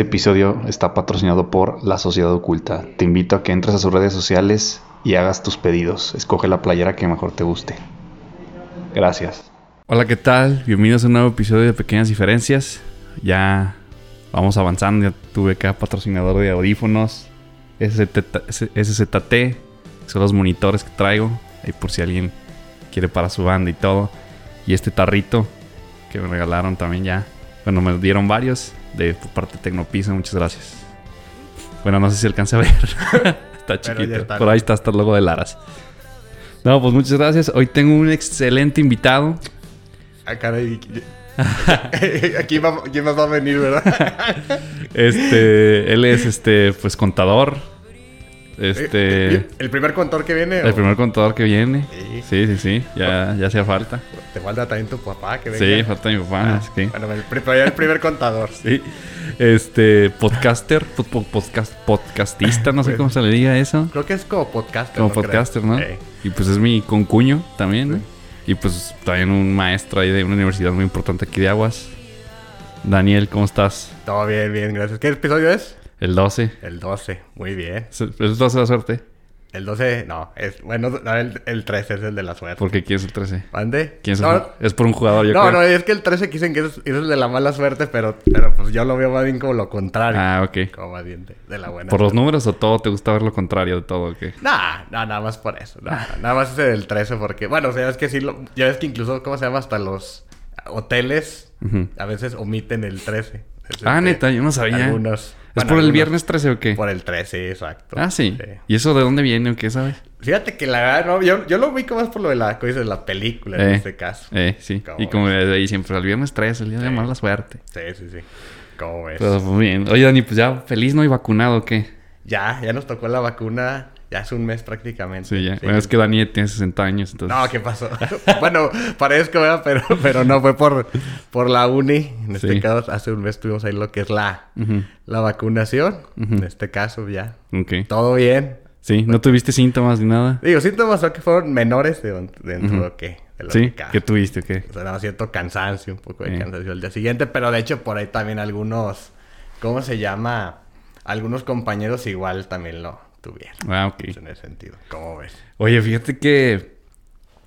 Este episodio está patrocinado por La Sociedad Oculta. Te invito a que entres a sus redes sociales y hagas tus pedidos. Escoge la playera que mejor te guste. Gracias. Hola, ¿qué tal? Bienvenidos a un nuevo episodio de Pequeñas Diferencias. Ya vamos avanzando. Ya tuve acá patrocinador de audífonos. SZT. Son los monitores que traigo. Ahí por si alguien quiere para su banda y todo. Y este tarrito que me regalaron también ya. Bueno, me dieron varios de por parte de Tecnopisa. Muchas gracias. Bueno, no sé si alcance a ver. está chiquito. está. Por ahí está hasta el logo de Laras. No, pues muchas gracias. Hoy tengo un excelente invitado. Ah, caray. Aquí va, ¿quién más va a venir, verdad? Este, él es este, pues contador. Este, ¿El primer contador que viene? el o- primer contador que viene. Sí. Sí, sí, sí. Ya, ya hacía falta. Te falta también tu papá que venga. Sí, falta mi papá. sí. Bueno, el, primer contador. Sí. Este, podcaster, pod- pod- podcast, podcastista, no sé cómo se le diga eso. Creo que es como podcaster. Como podcaster, ¿no? Sí. Y pues es mi concuño también. Y pues también un maestro ahí de una universidad muy importante aquí de Aguas. Daniel, ¿cómo estás? Todo bien, bien, gracias. ¿Qué episodio es? El 12. El 12. Muy bien. ¿Es el 12 de la suerte? El 12, no. Es, bueno, no, el, el 13 es el de la suerte. ¿Por qué quieres el 13? ¿Mande? ¿Quién es, el no, ju- es por un jugador, yo no, creo. no, es que el 13 dicen que es, es el de la mala suerte, pero, pero pues yo lo veo más bien como lo contrario. Ah, ok. Como más bien de, de la buena ¿Por los suerte. números o todo te gusta ver lo contrario de todo? o qué? Nah, no, nada más por eso. no, no, nada más ese del 13 porque... Bueno, o sea, es que sí, lo, ya ves que incluso, ¿cómo se llama? Hasta los hoteles Ujú. a veces omiten el 13. Es Ah, neta, yo no sabía. Algunos... ¿Es por el viernes 13 o qué? Por el 13, exacto. Ah, sí. ¿Y eso de dónde viene o qué sabes? Fíjate que la verdad, no, yo, yo lo ubico más por lo de la, dices, la película en Eh, este caso. Eh, sí. ¿Cómo Y como desde ahí siempre, el viernes 13, el día de Sí. mala suerte. Sí, sí, sí. ¿Cómo ves? Pero muy bien. Oye, Dani, pues ya feliz, ¿no? ¿Y vacunado o qué? Ya, ya nos tocó la vacuna ya hace un mes prácticamente. Sí, ya. Bueno, es que Dani tiene 60 años, entonces... No, ¿qué pasó? bueno, parezco, ¿verdad? Pero, pero no, fue por, por la uni. En este Sí. caso, hace un mes tuvimos ahí lo que es la, la vacunación. En este caso, ya. Ok. Todo bien. Sí, ¿no tuviste síntomas ni nada? Digo, síntomas son que fueron menores de, dentro Ujú. de lo que, de lo Sí, que. ¿qué tuviste qué? O sea, cierto cansancio, un poco de Eh. cansancio al día siguiente. Pero de hecho, por ahí también algunos, ¿cómo se llama? Algunos compañeros igual también lo tuvieron. Ah, ok. En ese sentido. ¿Cómo ves? Oye, fíjate que...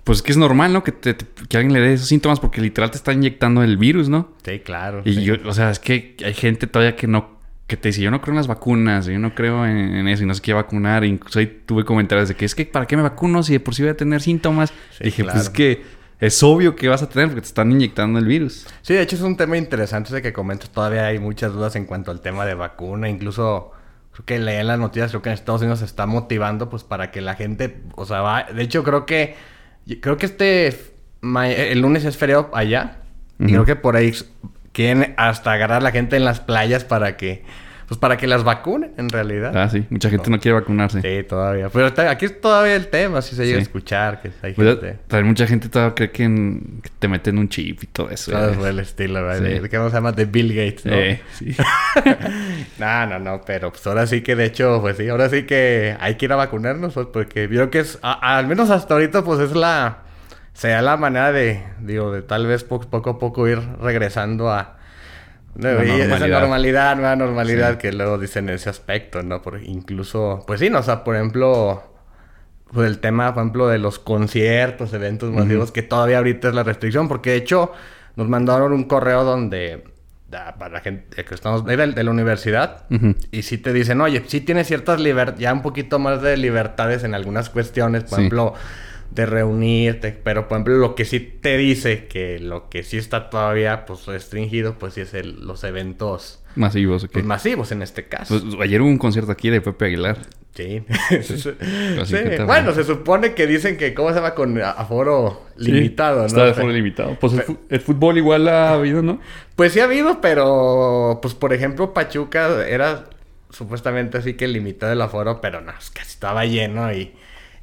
Pues que es normal, ¿no? Que, te- te- que alguien le dé esos síntomas porque literal te está inyectando el virus, ¿no? Sí, claro. Y sí. yo, o sea, es que hay gente todavía que no, que te dice, yo no creo en las vacunas, yo no creo en, en eso y no se quiere vacunar. Incluso ahí tuve comentarios de que es que, ¿para qué me vacuno si de por sí voy a tener síntomas? Sí, Dije, claro. pues es que es obvio que vas a tener porque te están inyectando el virus. Sí, de hecho es un tema interesante ese que comentas. Todavía hay muchas dudas en cuanto al tema de vacuna. Incluso creo que leí en las noticias, creo que en Estados Unidos se está motivando pues para que la gente, o sea, va... De hecho creo que, creo que este, el lunes es feriado allá. Y creo que por ahí quieren hasta agarrar a la gente en las playas para que, pues para que las vacunen en realidad. Ah, sí, mucha gente no quiere vacunarse. Sí, todavía. Pero está- aquí es todavía el tema, si se llega a escuchar, que hay Pues, gente... también mucha gente todavía cree que, en- que te meten un chip y todo eso. Todo el estilo, ¿verdad? Sí. ¿Qué se llama? De Bill Gates, ¿no? Eh, sí. no, no, no, pero pues ahora sí que de hecho, pues sí, ahora sí que hay que ir a vacunarnos, pues porque creo que es, a- al menos hasta ahorita, pues es la, sea la manera de, digo, de tal vez po- poco a poco ir regresando a no, y esa normalidad. nueva normalidad Sí. que luego dicen en ese aspecto, ¿no? Por incluso, pues sí, no, o sea, por ejemplo, pues el tema, por ejemplo, de los conciertos, eventos masivos, que todavía ahorita es la restricción, porque de hecho nos mandaron un correo donde, para la gente que estamos de, de la universidad, y sí te dicen, oye, sí tienes ciertas libertades, ya un poquito más de libertades en algunas cuestiones, por Sí. ejemplo, de reunirte, pero por ejemplo, lo que sí te dice que lo que sí está todavía pues restringido, pues sí es el- los eventos Masivos, ok. pues, masivos en este caso. Pues, ayer hubo un concierto aquí de Pepe Aguilar. Sí. Sí. Bueno, se supone que dicen que, ¿cómo se llama? Con aforo limitado, ¿no? Está de forma limitado. Pues el, fútbol igual ha habido, ¿no? Pues sí ha habido, pero, pues por ejemplo, Pachuca era supuestamente así que limitado el aforo, pero no, es que estaba lleno y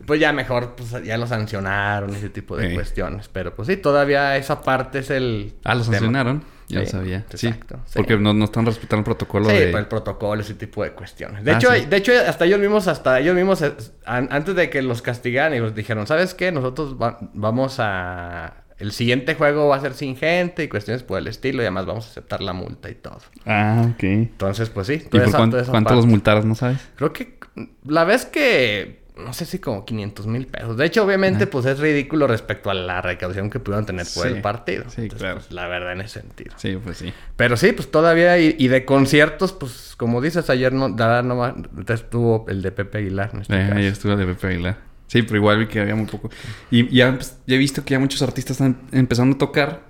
pues ya mejor, pues ya lo sancionaron, ese tipo de Sí. cuestiones. Pero pues sí, todavía esa parte es el... Ah, lo sancionaron. Ya lo sabía. Exacto, sí. Porque no, no están respetando el protocolo Sí, de... por el protocolo, ese tipo de cuestiones. De Ah, hecho, de hecho, hasta ellos mismos, hasta ellos mismos, eh, an- antes de que los castigaran, ellos dijeron, ¿sabes qué? Nosotros va- vamos a el siguiente juego va a ser sin gente y cuestiones por el estilo y además vamos a aceptar la multa y todo. Ah, ok. Entonces, pues sí. ¿Y por cuánto, cuánto los multaron, no sabes? Creo que la vez que no sé si como 500 mil pesos. De hecho, obviamente, pues es ridículo respecto a la recaudación que pudieron tener por el partido. Sí, claro. Pues, la verdad, en ese sentido. Sí, pues sí. Pero sí, pues todavía, y, de conciertos, pues como dices, ayer no, nada, no, estuvo el de Pepe Aguilar. En este eh, ayer estuvo el de Pepe Aguilar. Sí, pero igual vi que había muy poco. Y ya, pues, he visto que ya muchos artistas están empezando a tocar.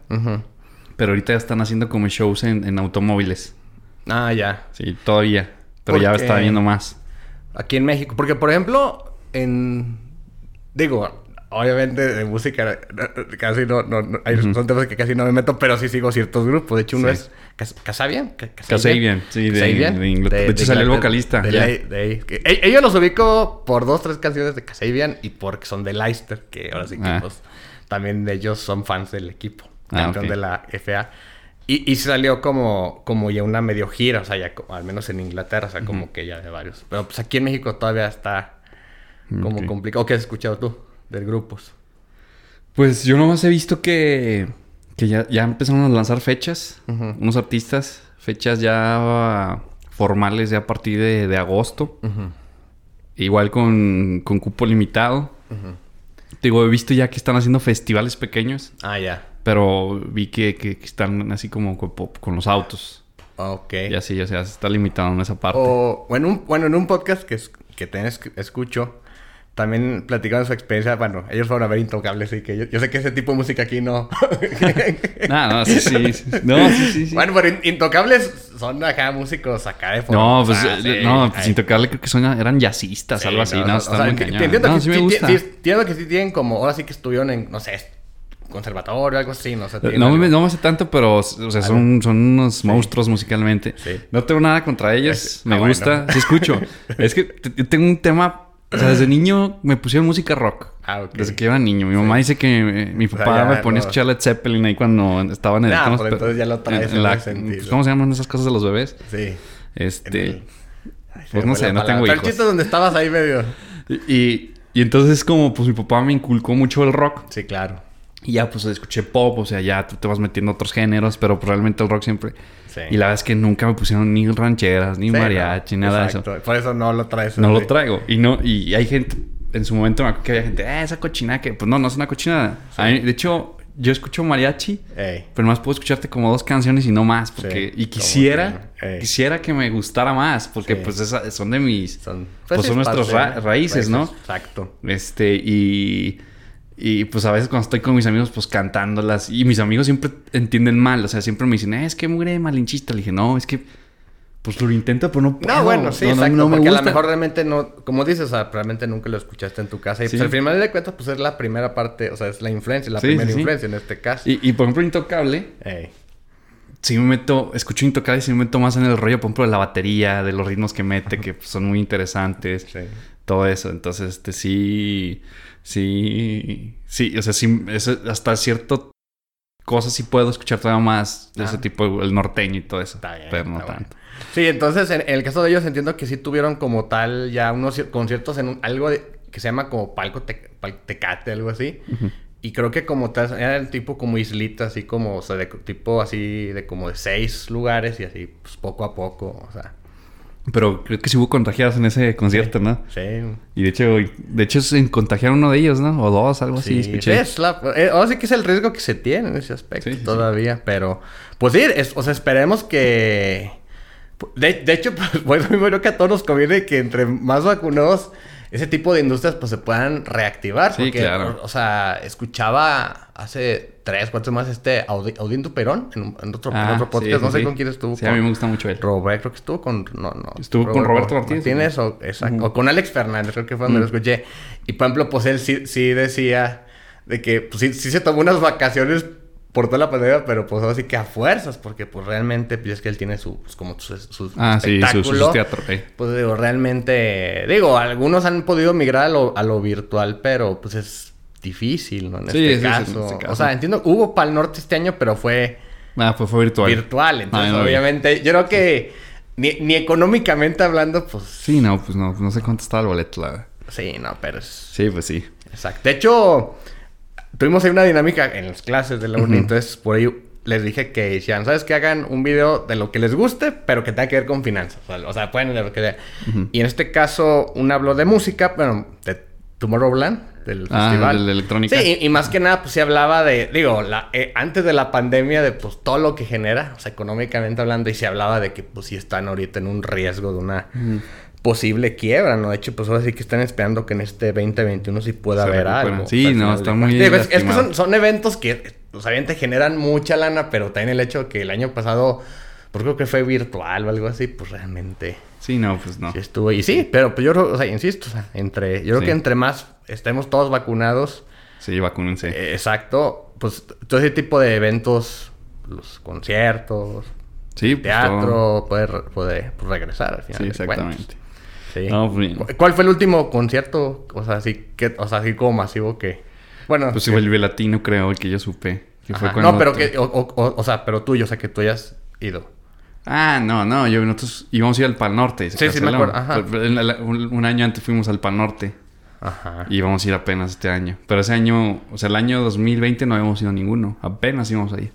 Pero ahorita ya están haciendo como shows en, en automóviles. Ah, ya. Sí, todavía. Pero ya está viendo más. Aquí en México. Porque, por ejemplo, en... Digo, obviamente de música casi no... no, hay, Son temas que casi no me meto, pero sí sigo ciertos grupos. De hecho, uno es... ¿Casabian? Casabian, sí, de, de, Inglaterra. De, hecho, salió el vocalista. ellos los ubico por dos, tres canciones de Casabian y porque son de Leicester, que ahora sí que ah. pues, también ellos son fans del equipo, ah, campeón de la FA. Y, y salió como, como ya una medio gira, o sea, ya al menos en Inglaterra, o sea, como que ya de varios. Pero pues aquí en México todavía está como complicado. ¿Qué has escuchado tú de grupos? Pues yo nomás he visto que, que ya, ya empezaron a lanzar fechas, unos artistas, fechas ya formales ya a partir de, agosto. Igual con, con, cupo limitado. Digo, he visto ya que están haciendo festivales pequeños. Ah, ya. Pero vi que, que, están así como con, los autos. Ok. Y así, o sea, se está limitado en esa parte. O, bueno, un, bueno, en un podcast que, que tenés, escucho, también platicaban su experiencia. Bueno, ellos fueron a ver Intocables, y que yo, sé que ese tipo de música aquí no. no, no, sí, sí. No, sí, sí, Bueno, pero Intocables son acá músicos acá de forma. No, pues, eh, no, pues Intocables creo que son, eran jazzistas, algo así, ¿no? o entiendo no, que sí, me gusta. entiendo que sí tienen como, ahora sí que estuvieron en, no sé, conservatorio, algo así, no sé. No, me, no me sé tanto, pero o sea, son, son unos monstruos musicalmente. No tengo nada contra ellos, me ah, gusta, sí escucho. es que tengo un tema o sea, desde niño me pusieron música rock. Ah, ok. Desde que era niño. Mi mamá dice que mi papá me ponía a escuchar Led Zeppelin ahí cuando estaba en el... Ah, pues entonces ya lo traes en, la, sentido. ¿Cómo se llaman esas cosas de los bebés? Sí. Este... pues no sé, no tengo hijos. El donde estabas ahí medio... Y, y entonces como pues mi papá me inculcó mucho el rock. Sí, claro. Y ya pues escuché pop, o sea, ya tú te vas metiendo otros géneros, pero pues, realmente el rock siempre y la verdad es que nunca me pusieron ni rancheras, ni mariachi, nada de eso. Por eso no lo traes. No lo traigo. Y no, y hay gente, en su momento me acuerdo que había gente, eh, esa cochinada que, pues no, no es una cochinada. de hecho, yo escucho mariachi, pero más puedo escucharte como dos canciones y no más, porque, y quisiera, quisiera que me gustara más, porque pues son de mis, son, pues, pues son nuestras raíces, ¿no? Exacto. Este, y y pues a veces cuando estoy con mis amigos, pues cantándolas. Y mis amigos siempre entienden mal. O sea, siempre me dicen, eh, es que mugre malinchista. Le dije, no, es que pues lo intento, pero no puedo. No, bueno, sí, exacto. No, porque a lo mejor realmente no, como dices, o sea, realmente nunca lo escuchaste en tu casa. Y pues al final de cuentas, pues es la primera parte, o sea, es la influencia, la primera influencia en este caso. Y, y por ejemplo, Intocable. Sí me meto, escucho Intocable y sí me meto más en el rollo, por ejemplo, de la batería, de los ritmos que mete, que son muy interesantes. Sí. Todo eso. Entonces, este sí sí, sí, o sea, sí, hasta cierto cosas sí puedo escuchar todavía más de ese ah. tipo, el norteño y todo eso, pero no tanto. Sí, entonces en, el caso de ellos entiendo que sí tuvieron como tal ya unos conciertos en algo que se llama como palco tecate, algo así. Y creo que como tal, era el tipo como islita, así como, o sea, de tipo así de como de seis lugares y así, pues poco a poco, o sea. Pero creo que sí hubo contagiados en ese concierto, ¿no? Sí. Y de hecho, de hecho se contagiaron uno de ellos, ¿no? O dos, algo así, escuché. Es la, eh, ahora sí que es el riesgo que se tiene en ese aspecto todavía. Pero, pues sí, o sea, esperemos que... De, de hecho, pues, bueno, bueno que a todos nos conviene que entre más vacunados ese tipo de industrias pues se puedan reactivar. Sí, claro. O, sea, escuchaba hace tres, cuatro más este Audiento Perón en, otro, ah, podcast. no sé con quién estuvo. Sí, a mí me gusta mucho él. Robert, creo que estuvo con... No, no. Estuvo con Roberto Martínez. Martínez o, exacto, o con Alex Fernández, creo que fue donde lo escuché. Y por ejemplo, pues él sí, sí decía de que pues, sí, sí se tomó unas vacaciones por toda la pandemia, pero pues así que a fuerzas, porque pues realmente, pues es que él tiene su, pues, como su, su ah, espectáculo. Sí, su, teatro, Pues digo, realmente, digo, algunos han podido migrar a lo, a lo virtual, pero pues es difícil, ¿no? En, este, sí, caso. en este caso. O sea, entiendo, hubo para el norte este año, pero fue... Ah, pues fue virtual. Virtual, entonces ah, obviamente, yo creo que ni, ni, económicamente hablando, pues... Sí, no, pues no, no sé cuánto estaba el boleto, la Sí, no, pero es... Sí, pues sí. Exacto. De hecho tuvimos ahí una dinámica en las clases de la uni, entonces por ahí les dije que hicieran, ¿sabes? Que hagan un video de lo que les guste, pero que tenga que ver con finanzas. O sea, o sea pueden lo que Y en este caso, una habló de música, bueno, de Tomorrowland, del Ah, festival. de electrónica. Sí, y, y más que nada, pues sí hablaba de, digo, la, eh, antes de la pandemia, de pues todo lo que genera, o sea, económicamente hablando, y se hablaba de que pues sí están ahorita en un riesgo de una posible quiebra, ¿no? De hecho, pues ahora sí que están esperando que en este 2021 sí pueda Se haber algo. Sí, al no, está muy. Digo, es, es que son, son eventos que, pues obviamente generan mucha lana, pero también el hecho de que el año pasado, pues creo que fue virtual o algo así, pues realmente... Sí, no, pues no. Sí estuvo. Y sí, pero pues yo o sea, insisto, o sea, entre, yo creo Sí. que entre más estemos todos vacunados, Sí, vacúnense. eh, exacto, pues todo ese tipo de eventos, los conciertos, sí, pues, teatro, todo. puede, re- puede pues, regresar al final. Sí, exactamente. Sí. No, pues bien. ¿Cu- ¿Cuál fue el último concierto? O sea, así que, o sea, así como masivo que. Bueno, Pues que- fue el latino, creo, el que yo supe. Que fue no, pero que, o, o- o- o sea, pero tuyo, o sea, que tú hayas ido. Ah, no, no, yo nosotros íbamos a ir al Pal Norte. Sí, sí, me acuerdo, ajá. Un, un año antes fuimos al Pal Norte Ajá. y íbamos a ir apenas este año. Pero ese año, o sea, el año 2020 no habíamos ido a ninguno. Apenas íbamos ahí.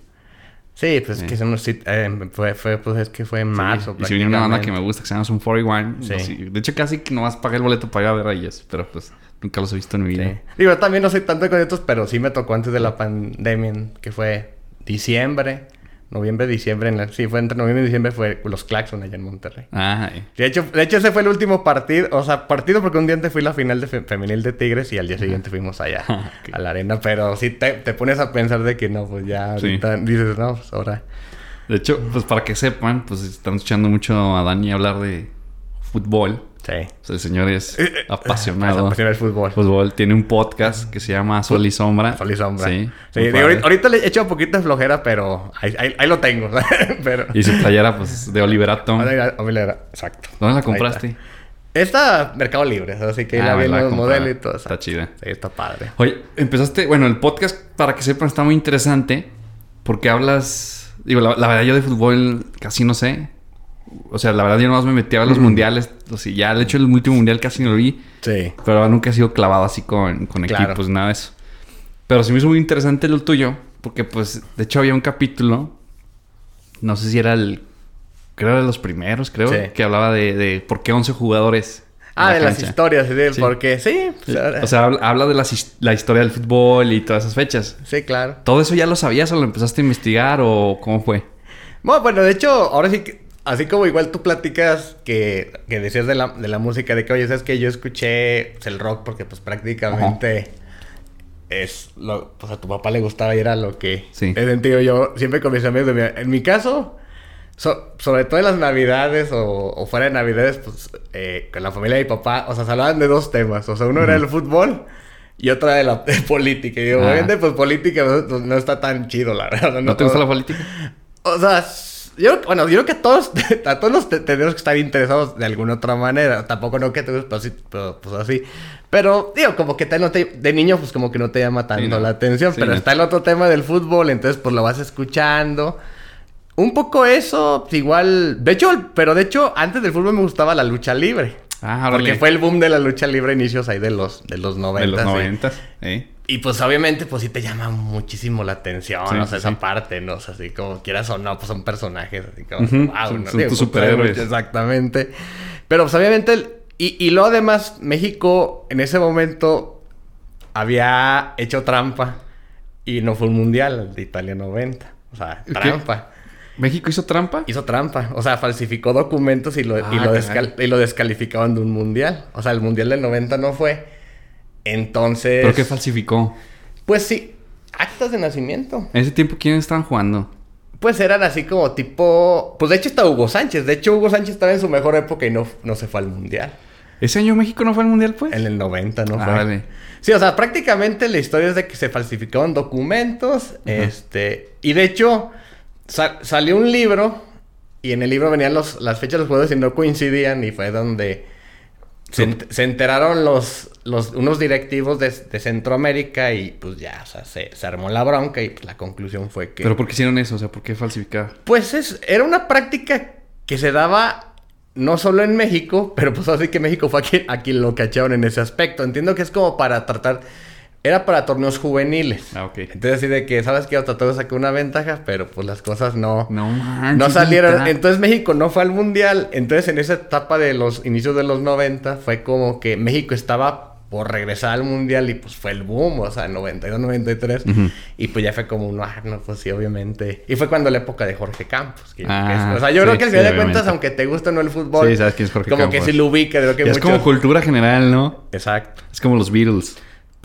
Sí, pues Sí. es que no sí, eh, fue, fue, pues es que fue en marzo. y si viene una banda que me gusta que se llama Sun 41. Sí. pues sí. De hecho, casi que nomás pagué el boleto para ir a ver a ellos. Pero pues nunca los he visto en mi vida. Sí. Digo, también no soy tanto de conciertos, pero sí me tocó antes de la pandemia, que fue diciembre, noviembre, diciembre. En la- sí, fue entre noviembre y diciembre, fue los Claxon allá en Monterrey. Ah, eh. De hecho, de hecho, ese fue el último partido. O sea, partido porque un día antes fui a la final de fe- femenil de Tigres y al día siguiente fuimos allá Ok. a la arena. Pero sí te, te pones a pensar de que no, pues ya Sí. ahorita dices, no, pues ahora. De hecho, pues para que sepan, pues están escuchando mucho a Dani hablar de fútbol. Sí. O sea, el señor es Eh, eh, apasionado. Apasiona el fútbol. Fútbol. Tiene un podcast que se llama Sol y Sombra. Sol y sombra. Sí. Digo, ahorita, le he hecho un poquito de flojera, pero ahí, ahí, ahí lo tengo. pero... Y su playera, pues, de Oliver Atom. Ahora, ahora, ahora, Exacto. ¿Dónde la compraste? está. Esta Mercado Libre, así que ahí Ah, la vi los modelos y todo. Está exacto. chida. Sí, está padre. Oye, empezaste... Bueno, el podcast, para que sepan, está muy interesante. Porque hablas... Digo, la, la verdad, yo de fútbol casi no sé. O sea, la verdad, yo nomás me metí a los mundiales. O sea, ya, de hecho, el último mundial casi no lo vi. Sí. Pero nunca he sido clavado así con, con Claro. equipos, nada de eso. Pero sí me hizo muy interesante lo tuyo, porque pues, de hecho había un capítulo, no sé si era el, creo de los primeros, creo, Sí. que hablaba de, de por qué 11 jugadores. Ah, la de las historias, sí, Sí. porque sí. pues, ahora- O sea, habla, de his- la historia del fútbol y todas esas fechas. sí, claro. ¿Todo eso ya lo sabías o lo empezaste a investigar o cómo fue? Bueno, bueno, de hecho, ahora sí que, así como igual tú platicas que, que decías de la, de la música, de que, oye, sabes que yo escuché pues, el rock porque pues prácticamente es lo, pues a tu papá le gustaba y era lo que Sí. he sentido yo siempre con mis amigos. de mi- en mi caso, so- sobre todo en las navidades o, o fuera de navidades, pues eh, con la familia de mi papá, o sea, se hablaban de dos temas. O sea, uno era el fútbol. Y otra de la de política. Y digo, Ah. obviamente, pues política no, no está tan chido, la verdad. ¿No te gusta la política? O sea, yo, bueno, yo creo que a todos, a todos nos te- tenemos que estar interesados de alguna otra manera. Tampoco no que te guste, pero sí, pero, pues así. Pero, digo, como que te, no te- de niño, pues como que no te llama tanto no. la atención. Sí, pero no. está el otro tema del fútbol, entonces pues lo vas escuchando. Un poco eso, pues, igual. De hecho, pero de hecho, antes del fútbol me gustaba la lucha libre. Ah, Porque fue el boom de la lucha libre inicios ahí de los, de los 90. De los sí. noventas, ¿eh? Y pues obviamente pues sí te llama muchísimo la atención, Sí, o sea, sí, esa sí. parte, ¿no? O sea, así como quieras o no, pues son personajes, así como, wow, son- ¿no? son Digo, tus superhéroes. Exactamente. Pero pues obviamente, el- y, y luego además, México en ese momento había hecho trampa y no fue un mundial, el de Italia 90. O sea, ¿Qué? trampa. ¿México hizo trampa? Hizo trampa. O sea, falsificó documentos y lo, y Ah, lo, y lo descalificaban de un mundial. O sea, el mundial del 90 no fue. Entonces... ¿Pero qué falsificó? Pues sí, actas de nacimiento. En ese tiempo, ¿quiénes estaban jugando? Pues eran así como tipo... Pues de hecho está Hugo Sánchez. De hecho Hugo Sánchez estaba en su mejor época y no, no se fue al Mundial. ¿Ese año México no fue al mundial, pues? En el 90 no Ah, fue. vale. Sí, o sea, prácticamente la historia es de que se falsificaban documentos. Este... Y de hecho sa- salió un libro y en el libro venían los, las fechas de los juegos y no coincidían y fue donde... Se, ent- se enteraron los, los, unos directivos de, de Centroamérica y pues ya, o sea, se, se armó la bronca y pues, la conclusión fue que... ¿Pero por qué hicieron eso? O sea, ¿por qué falsificar? Pues es, era una práctica que se daba no solo en México, pero pues así que México fue a quien, a quien lo cacharon en ese aspecto. Entiendo que es como para tratar... Era para torneos juveniles. Ah, ok. Entonces, así de que, ¿sabes qué? Trató de sacar una ventaja, pero pues las cosas no... No salieron. Entonces México no fue al mundial. Entonces en esa etapa de los inicios de los 90 fue como que México estaba por regresar al mundial y pues fue el boom, o sea, 92, 93. Ujú. Y pues ya fue como un, ah, no, pues sí, obviamente. Y fue cuando la época de Jorge Campos. que- que Ah, es- o sea, yo sí, creo que al sí, final de obviamente. cuentas, aunque te guste o no el fútbol, Sí, sabes quién es Jorge como Campos. que sí lo ubica, creo que Ya Es muchos- como cultura general, ¿no? Exacto. Es como los Beatles.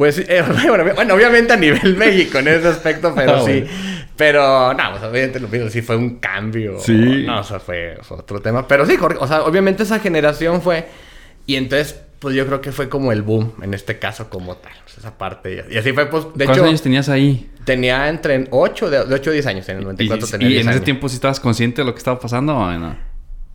Pues, eh, bueno, bueno, obviamente a nivel México en ese aspecto, pero Ah, sí. bueno. Pero, no, pues, obviamente lo Beatles sí fue un cambio. Sí. No, o sea, fue, fue otro tema. Pero sí, Jorge, o sea, obviamente esa generación fue... Y entonces, pues yo creo que fue como el boom, en este caso, como tal. Sea, esa parte. Y así fue, pues, de ¿Cuántos hecho, años tenías ahí? tenía entre 8, de, de 8 a 10 años. En el Y, 94 y tenía en 10 ese años. tiempo sí estabas consciente de lo que estaba pasando o no?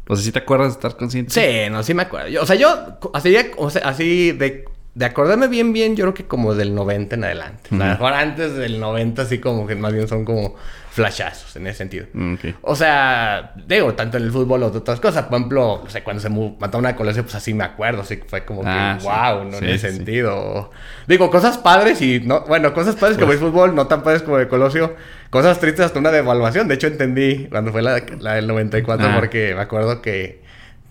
O sea, ¿sí te acuerdas de estar consciente? Sí, no, sí me acuerdo. Yo- o sea, yo, así, o sea, así de, de acordarme bien, bien, yo creo que como del 90 en adelante. O sea, a lo Ujú. mejor antes del 90, así como que más bien son como flashazos en ese sentido. Mm. O sea, digo, tanto en el fútbol o de otras cosas. Por ejemplo, no sé, cuando se mató una colegio, pues así me acuerdo. Así que fue como Ah, que, sí. wow, ¿no? Sí, en ese sí. sentido. Digo, cosas padres y no... Bueno, cosas padres como el fútbol, no tan padres como el Colosio. Cosas tristes hasta una devaluación. De hecho, entendí cuando fue la, la del 94 Ah. porque me acuerdo que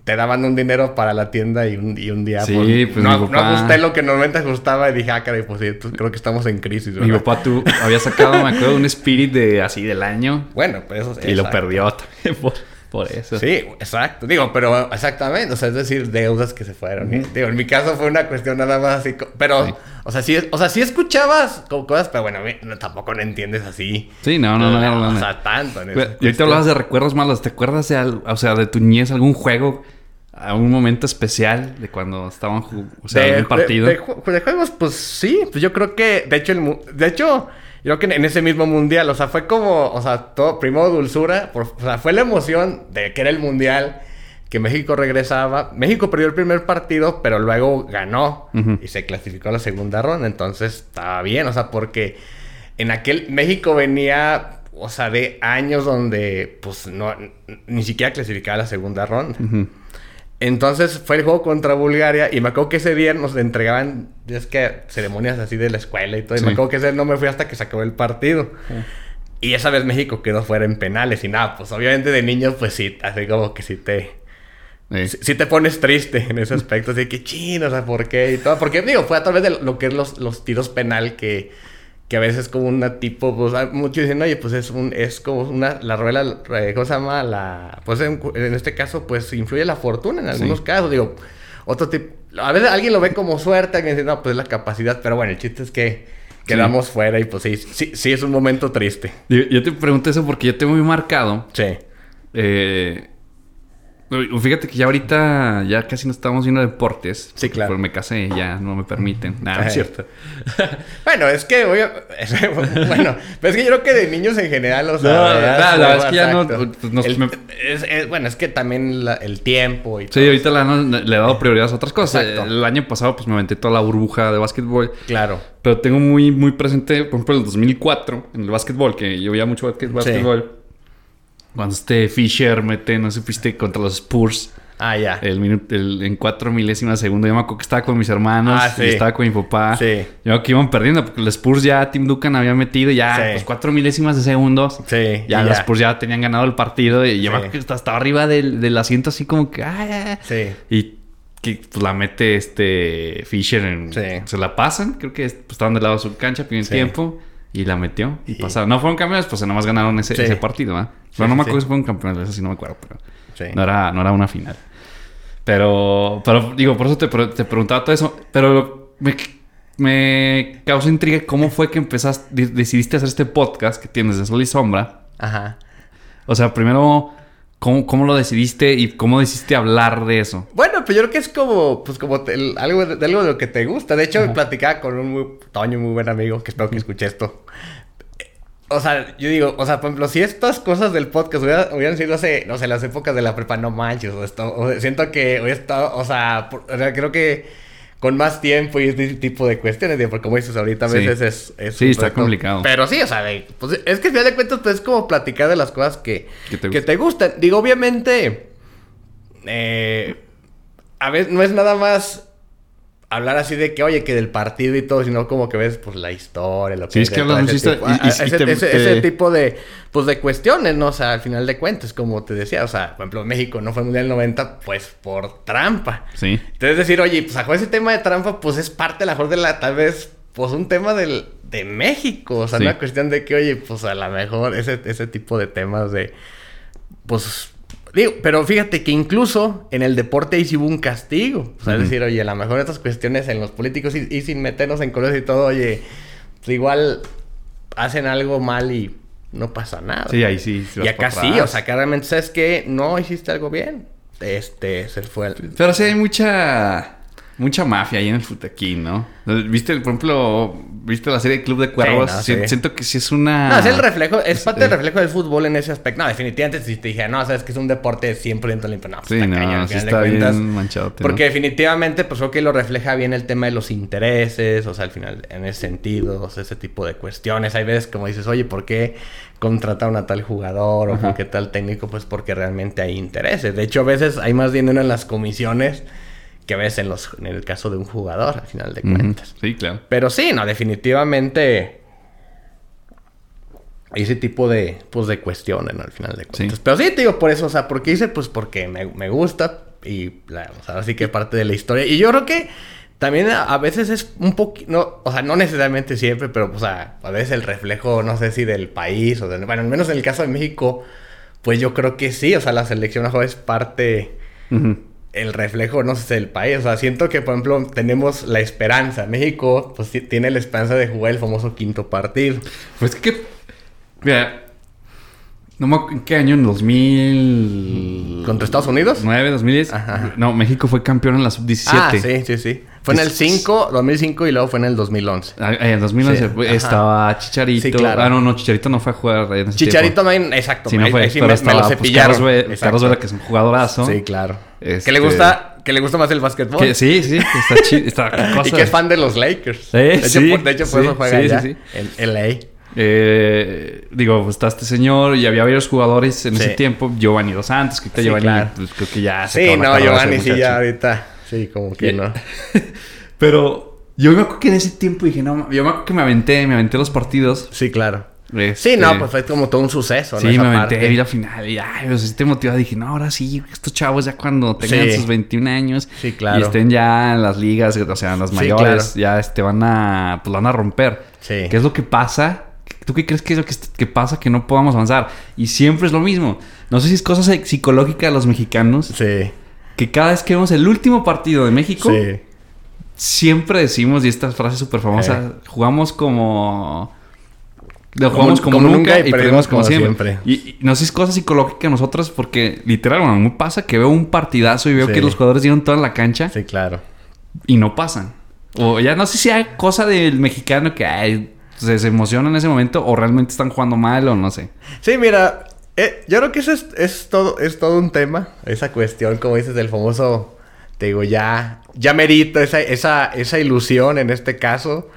te daban un dinero para la tienda y un, y un día Sí, pues, no, mi no papá- ajusté lo que normalmente ajustaba y dije, ah, caray, pues sí, pues creo que estamos en crisis, Mi papá tú había sacado, me acuerdo, un Spirit de así del año Bueno, pues eso y lo perdió también por, por eso. Sí, exacto. Digo, pero exactamente. O sea, es decir, deudas que se fueron. ¿eh? Digo, en mi caso fue una cuestión nada más así. Pero, Sí. o sea, sí, o sea, sí escuchabas como cosas, pero bueno, no, tampoco no entiendes así. Sí, no, no, no. no, no, O no. sea, tanto. En Y esa ahorita hablabas de recuerdos malos. ¿Te acuerdas de, o sea, de tu niñez, algún juego, algún momento especial de cuando estaban, o sea, de, algún partido? de- de de juegos, pues sí. Pues yo creo que, de hecho, el, mu- de hecho, yo creo que en ese mismo mundial, o sea, fue como, o sea, todo, primero dulzura, por- o sea, fue la emoción de que era el mundial, que México regresaba. México perdió el primer partido, pero luego ganó y se clasificó a la segunda ronda. Entonces, estaba bien, o sea, porque en aquel México venía, o sea, de años donde, pues, no, ni siquiera clasificaba a la segunda ronda. Ujú. Entonces fue el juego contra Bulgaria y me acuerdo que ese día nos entregaban, es que ceremonias así de la escuela y todo. Y me Sí. acuerdo que ese no me fui hasta que se acabó el partido. Y esa vez México quedó fuera en penales y nada, pues obviamente de niños pues sí, así como que sí te, Sí. sí, sí te pones triste en ese aspecto, así que chino, o sea, ¿por qué? Y todo, porque digo, fue a través de lo que es los, los tiros penal que, que a veces como una tipo, pues hay muchos dicen, oye, pues es un, es como una, la rueda, eh, ¿cómo se llama? La, pues en, en este caso, pues influye la fortuna en algunos Sí. casos, digo, otro tipo, a veces alguien lo ve como suerte, alguien dice, no, pues es la capacidad, pero bueno, el chiste es que quedamos fuera y pues sí, sí, sí es un momento triste. Yo, yo te pregunto eso porque yo tengo muy marcado. Sí. eh, fíjate que ya ahorita ya casi no estamos viendo deportes. Sí, claro. Porque me casé, ya no me permiten. Nada, no es cierto. Bueno, es que voy a... bueno, pero es que yo creo que de niños en general, o sea... No, la- verdad es que ya no- pues, nos- El- me- es- es- bueno, es que también la- el tiempo y Sí, todo. ahorita la- le he dado prioridad a otras cosas. Exacto. El año pasado pues me aventé toda la burbuja de básquetbol. Claro. Pero tengo muy, muy presente, por ejemplo, el 2004, en el básquetbol, que yo veía mucho básquet- básquetbol. Cuando este Fisher mete, no sé, fuiste contra los Spurs. Ah, ya. El minuto, el- en cuatro milésimas de segundo. Yo me acuerdo que estaba con mis hermanos. Ah, sí. y estaba con mi papá. Sí. Yo me acuerdo que iban perdiendo porque los Spurs ya, Tim Duncan había metido ya Sí. pues, cuatro milésimas de segundos. Sí, Ya los ya. Spurs ya tenían ganado el partido. Y yo me acuerdo que estaba, estaba arriba del, del asiento así como que... "Ah". Sí. Y que pues, la mete este Fisher en... Sí. Se la pasan. Creo que pues, estaban del lado de su cancha, primer Sí. tiempo. Y la metió. Y, pasaron. No fueron campeones, pues nada más ganaron ese, Sí. ese partido, ¿verdad? Sí, Pero no me acuerdo si fueron campeones. Eso sí no me acuerdo. Pero no, era, no era una final. Pero, pero digo, por eso te, te preguntaba todo eso. Pero me, me causó intriga cómo fue que empezaste, de- decidiste hacer este podcast que tienes de Sol y Sombra. Ajá. O sea, primero, ¿cómo, cómo lo decidiste y cómo decidiste hablar de eso? Bueno, pues yo creo que es como, pues como te- el- algo, de, algo de lo que te gusta. De hecho, platicaba con un muy, Toño, muy buen amigo, que espero que escuche esto. O sea, yo digo, o sea, por ejemplo, si estas cosas del podcast hubiera- hubieran sido hace, no sé, las épocas de la prepa, no manches, o esto, o siento que hoy está, o sea, por- o sea, creo que con más tiempo y este tipo de cuestiones, porque como dices ahorita, a Sí. veces es, es Sí, está complicado. Pero sí, o sea, pues, es que al final de cuentas, pues es como platicar de las cosas que, Que te que te gustan. Digo, obviamente, eh, a veces no es nada más hablar así de que, oye, que del partido y todo, sino como que ves, pues, la historia, lo que Sí, es que hablas ese ah, ese, te- ese- te- ese tipo de, pues, de cuestiones, ¿no? O sea, al final de cuentas, como te decía, o sea, por ejemplo, México no fue Mundial 90, pues, por trampa. Sí. Entonces decir, oye, pues, a ese tema de trampa, pues, es parte, a lo mejor, de la, tal vez, pues, un tema del, de México. O sea, Sí. una cuestión de que, oye, pues, a lo mejor ese, ese tipo de temas de, pues... Digo, pero fíjate que incluso en el deporte ahí sí hubo un castigo. O sea, es decir, oye, a lo mejor estas cuestiones en los políticos y, y sin meternos en colores y todo, oye, pues igual hacen algo mal y no pasa nada. Sí, ahí sí. y acá sí, o sea, que realmente sabes que no hiciste algo bien. Este, se fue el... Pero sí hay mucha... Mucha mafia ahí en el futequín, ¿no? ¿Viste, por ejemplo, viste la serie Club de Cuervos? no, Si- sí. Siento que sí es una... No, es el reflejo, es parte del eh. reflejo del fútbol en ese aspecto. No, definitivamente si te dije, no, sabes que es un deporte 100% limpio. No, pues Sí, está no, cañón, sí está cuentas. bien manchado. Porque definitivamente, pues creo que lo refleja bien el tema de los intereses, o sea, al final, en ese sentido, o sea, ese tipo de cuestiones. Hay veces como dices, oye, ¿por qué contrataron a tal jugador o por qué tal técnico? Pues porque realmente hay intereses. De hecho, a veces hay más dinero en las comisiones que a veces en, los, en el caso de un jugador, al final de cuentas. Sí, claro. Pero sí, no, definitivamente ese tipo de, pues, de cuestiones, ¿no? Al final de cuentas. Sí. Pero sí, te digo, por eso, o sea, ¿por qué hice? Pues porque me, me gusta y, la, o sea, así que parte de la historia. Y yo creo que también a, a veces es un poquito, no, o sea, no necesariamente siempre, pero, pues, a, a veces el reflejo, no sé si del país o de, bueno, al menos en el caso de México, pues yo creo que sí, o sea, la selección mejor es parte. El reflejo, no sé, del país. O sea, siento que, por ejemplo, tenemos la esperanza. México, pues, tiene la esperanza de jugar el famoso quinto partido. Pues que... Mira... No me ¿En qué año? ¿En 2000...? ¿Contra Estados Unidos? 9, 2010. Ajá. No, México fue campeón en la sub-17. Ah, sí, sí, sí. Fue en el 5, 2005 y luego fue en el 2011. Ah, En 2011 Sí, fue- ajá. estaba Chicharito. Sí, claro. Ah, no, no, Chicharito no fue a jugar en ese Chicharito no. Exacto. Sí, no fue. ahí pero me, me estaba lo pues. Carlos, Ve- Exacto. Carlos Vela, que es un jugadorazo. Sí, claro. Este- Que le gusta... Que le gusta más el básquetbol. Que, sí, sí, está chido. Y que es fan de los Lakers. Sí, de hecho, sí, por, de hecho, por sí, eso juega sí, allá. En LA. Eh, digo, pues, está este señor y había varios jugadores en Sí. ese tiempo. Giovanni Dos Santos, que ahorita Sí, Giovanni, claro. pues, creo que ya se Sí, no, Giovanni sí ya ahorita... Sí, como que Sí. no. Pero yo me acuerdo que en ese tiempo dije, no, yo me acuerdo que me aventé, me aventé los partidos. Sí, claro. Este, Sí, no, pues fue como todo un suceso, ¿no? Sí, Esa me aventé, parte. vi la final y ay, pues estoy motivado. Dije, no, ahora sí, estos chavos ya cuando tengan Sí. sus 21 años Sí, claro. y estén ya en las ligas, o sea, en las Sí, mayores, claro. ya este, van a, pues, van a romper. Sí. ¿Qué es lo que pasa? ¿Tú qué crees que es lo que, que pasa que no podamos avanzar? Y siempre es lo mismo. No sé si es cosa psi- psicológica de los mexicanos, Sí. que cada vez que vemos el último partido de México, Sí. siempre decimos, y esta frase súper famosa, Eh. jugamos como... Lo jugamos como, como nunca, nunca y perdemos como, siempre. siempre. Y, y no sé si es cosa psicológica nosotros, porque literal, bueno, me pasa que veo un partidazo y veo Sí. que los jugadores dieron toda la cancha Sí, claro. y no pasan. O ya no sé si sea cosa del mexicano que ay, se, se emociona en ese momento o realmente están jugando mal o no sé. Sí, mira, eh, yo creo que eso es, es todo, es todo un tema. Esa cuestión, como dices, del famoso, te digo, ya, ya merito esa, esa, esa ilusión en este caso.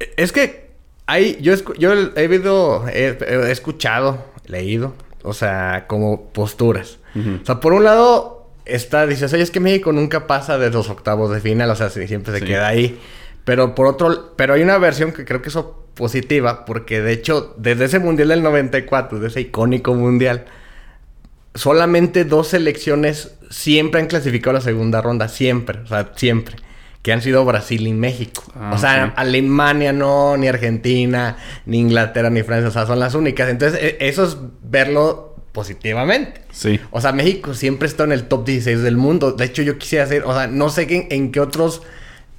Eh, Es que hay, yo, yo he, visto, he, he escuchado, leído, o sea, como posturas. O sea, por un lado está, dices, oye, es que México nunca pasa de los octavos de final, o sea, si- siempre se Sí. queda ahí. Pero por otro, pero hay una versión que creo que es positiva, porque de hecho, desde ese mundial del 94, de ese icónico mundial, solamente dos selecciones siempre han clasificado a la segunda ronda, siempre, o sea, siempre, que han sido Brasil y México. Ah, o sea, sí. Alemania no, ni Argentina, ni Inglaterra, ni Francia, o sea, son las únicas. Entonces, e- eso es verlo positivamente. Sí. O sea, México siempre está en el top 16 del mundo. De hecho, yo quisiera hacer, o sea, no sé qué- en, qué otros,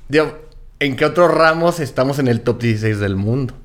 digo, en qué otros ramos estamos en el top 16 del mundo.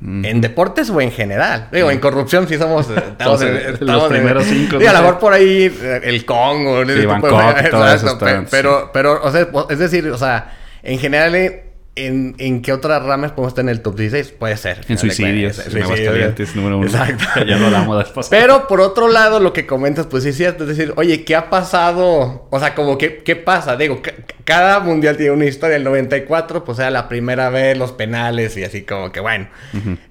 Mm. En deportes o en general. Digo, en corrupción sí somos... Estamos Los- en, los en- primeros cinco, Digo, a lo mejor por ahí eh, el Congo... de- todo eso Pero, pero, o sea, es decir, o sea, en general... eh, ¿En, en qué otras ramas podemos estar en el top 16? Puede ser. En suicidios, en Aguascalientes, número uno. Exacto. ya lo hablamos pasada. Pero por otro lado, lo que comentas, pues sí es cierto. Es decir, oye, ¿qué ha pasado? O sea, como que, ¿qué pasa? Digo, ca- cada mundial tiene una historia. El 94, pues era la primera vez, los penales y así como que bueno.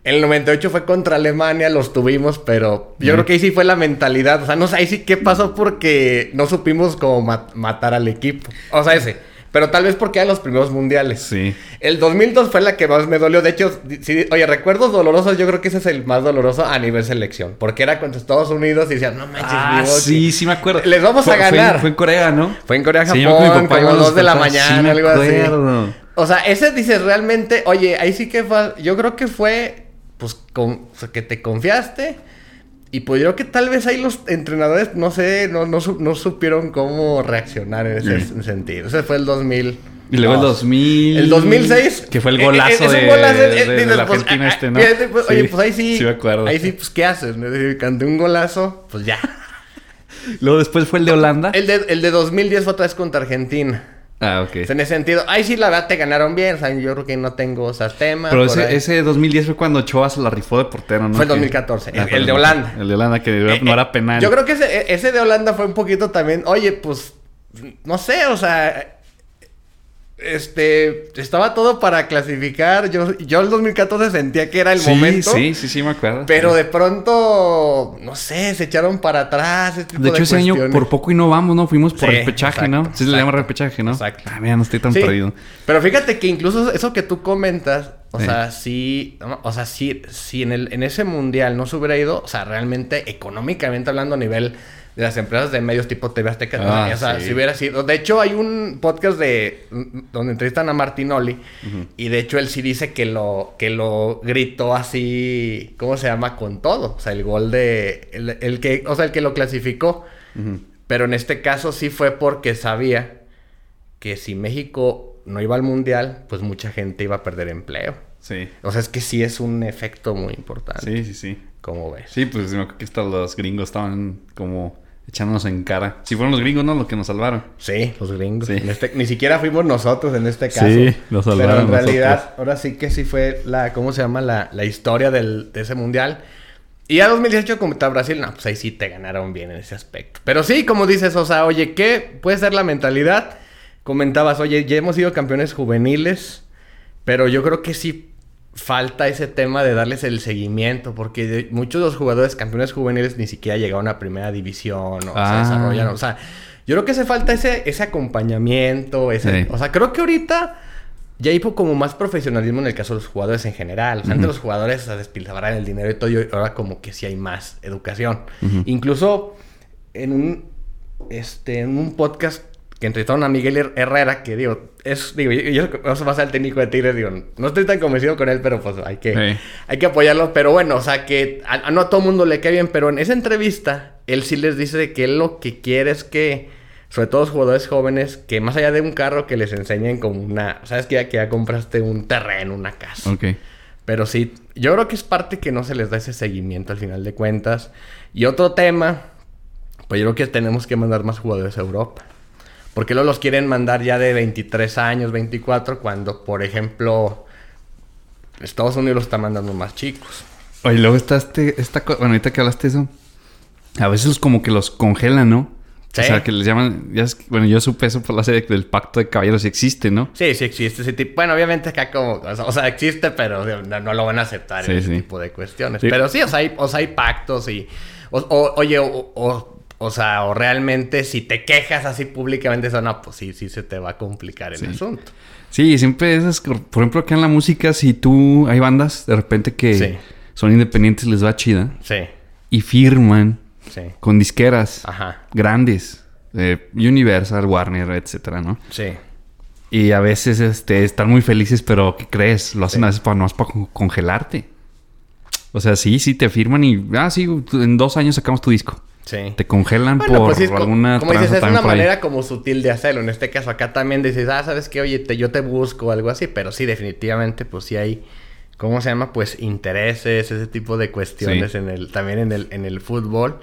El 98 fue contra Alemania, los tuvimos, pero yo creo que ahí sí fue la mentalidad. O sea, no sé, ahí sí qué pasó porque no supimos como ma- matar al equipo. O sea, ese. Pero tal vez porque eran los primeros mundiales. Sí. El 2002 fue la que más me dolió. De hecho, si- oye, recuerdos dolorosos, yo creo que ese es el más doloroso a nivel selección. Porque era contra Estados Unidos y decían, no manches, Ah, sí, sí me acuerdo. Les vamos Fue- a ganar. Fue en Corea, ¿no? Fue en Corea, Sí, Japón, a como los 2 de la. Sí, mañana, me algo así. O sea, ese dices realmente, oye, ahí sí que fue, yo creo que fue, pues, con, o sea, que te confiaste. Y pues yo creo que tal vez ahí los entrenadores, no sé, no, no, no supieron cómo reaccionar en ese Sí. sentido. Ese fue el 2000. Y luego el No. 2000. El 2006. Que fue el eh, golazo eh, es un de, golazo, eh, de- de dices, la pues, Argentina ah, este, ¿no? fíjate, pues, Oye, Sí, pues ahí sí. Sí, me acuerdo. Ahí sí, pues, ¿qué haces? Es decir, Canté un golazo, pues ya. Luego después fue el de Holanda. El de, el de 2010 fue otra vez contra Argentina. Ah, ok. O sea, en ese sentido, ahí sí la verdad te ganaron bien. O sea, yo creo que no tengo o sea, tema. Pero ese, ahí. ese 2010 fue cuando Ochoa se la rifó de portero, ¿no? Fue el Que- 2014, el- fue el de Holanda. El de Holanda, que Eh, no eh, era penal. Yo creo que ese, ese de Holanda fue un poquito también. Oye, pues. No sé, o sea. Este. Estaba todo para clasificar. Yo, yo el 2014 sentía que era el sí, momento. Sí, sí, sí, me acuerdo. Pero Sí. de pronto. No sé, se echaron para atrás. tipo De hecho, ese año por poco y no vamos, ¿no? Fuimos por Sí, repechaje, exacto, ¿no? Sí, se le llama repechaje, ¿no? exacto. Ah, mira, no estoy tan perdido. Pero fíjate que incluso eso que tú comentas, o sea, sí, o sea, sí, si en, el, en ese mundial no se hubiera ido, o sea, realmente económicamente hablando a nivel de las empresas de medios tipo TV Azteca, Ah, o sea, sí. si hubiera sido, de hecho hay un podcast de donde entrevistan a Martinoli y de hecho él sí dice que lo que lo gritó así, ¿cómo se llama? Con todo, o sea, el gol de el, el que, o sea, el que lo clasificó, pero en este caso sí fue porque sabía que si México no iba al mundial, pues mucha gente iba a perder empleo. Sí. O sea, es que sí es un efecto muy importante. Sí, sí, sí. Como ves? Sí, pues que hasta los gringos estaban como echándonos en cara. Si fueron los gringos, ¿no? Los que nos salvaron. Sí, los gringos. Sí. En este- ni siquiera fuimos nosotros en este caso. Sí, nos Pero salvaron en realidad, nosotros. ahora sí que sí fue la, ¿cómo se llama? La, la historia del, de ese mundial. Y ya 2018 contra Brasil, no, pues ahí sí te ganaron bien en ese aspecto. Pero sí, como dices, o sea, oye, ¿qué puede ser la mentalidad? Comentabas, oye, ya hemos sido campeones juveniles, pero yo creo que sí falta ese tema de darles el seguimiento, porque muchos de los jugadores campeones juveniles ni siquiera llegaron a primera división o Ah. se desarrollaron. O sea, yo creo que hace falta ese, ese acompañamiento, ese, Sí. o sea, creo que ahorita ya hay como más profesionalismo en el caso de los jugadores en general. O sea, antes Ujú. los jugadores se despilfarraban el dinero y todo, y ahora como que sí hay más educación. Incluso en un, este, en un podcast que entrevistaron a Miguel Her- Herrera, que digo, es, digo, yo, yo eso va a ser el técnico de Tigres, digo, no estoy tan convencido con él, pero pues hay que, Sí. hay que apoyarlo. Pero bueno, o sea, que a, a no a todo mundo le cae bien, pero en esa entrevista, él sí les dice que él lo que quiere es que, sobre todo los jugadores jóvenes, que más allá de un carro, que les enseñen como una, sabes que ya, que ya compraste un terreno, una casa. Ok. Pero sí, yo creo que es parte que no se les da ese seguimiento al final de cuentas. Y otro tema, pues yo creo que tenemos que mandar más jugadores a Europa. Porque luego los quieren mandar ya de 23 años, 24, cuando, por ejemplo, Estados Unidos los está mandando más chicos. Oye, luego está este, esta bueno, ahorita que hablaste de eso, a veces como que los congelan, ¿no? Sí. O sea, que les llaman, ya es- bueno, yo supe eso por la serie del pacto de caballeros, si existe, ¿no? Sí, sí existe ese tipo. Bueno, obviamente acá como... O sea, existe, pero no, no lo van a aceptar Sí, en ese sí. tipo de cuestiones. Sí. Pero sí, o sea, hay, o sea, hay pactos y... O, o- oye, o, o- o sea, o realmente si te quejas así públicamente, eso no, pues sí, sí se te va a complicar el Sí. asunto. Sí, siempre esas, por ejemplo, acá en la música, si tú, hay bandas de repente que Sí. son independientes, les va chida, Sí, y firman sí. con disqueras Ajá, grandes, eh, Universal, Warner, etcétera, ¿no? sí. Y a veces este, están muy felices, pero ¿qué crees? Lo hacen a veces para, no para con- congelarte. O sea, sí, sí, te firman y, ah, sí, en dos años sacamos tu disco. Sí. Te congelan Bueno, por pues sí, co- alguna como dices, es una por ahí. manera como sutil de hacerlo. En este caso, acá también dices, ah, sabes que, oye, te- yo te busco o algo así, pero sí, definitivamente, pues sí hay, ¿cómo se llama? Pues intereses, ese tipo de cuestiones Sí. en el, también en el, en el fútbol.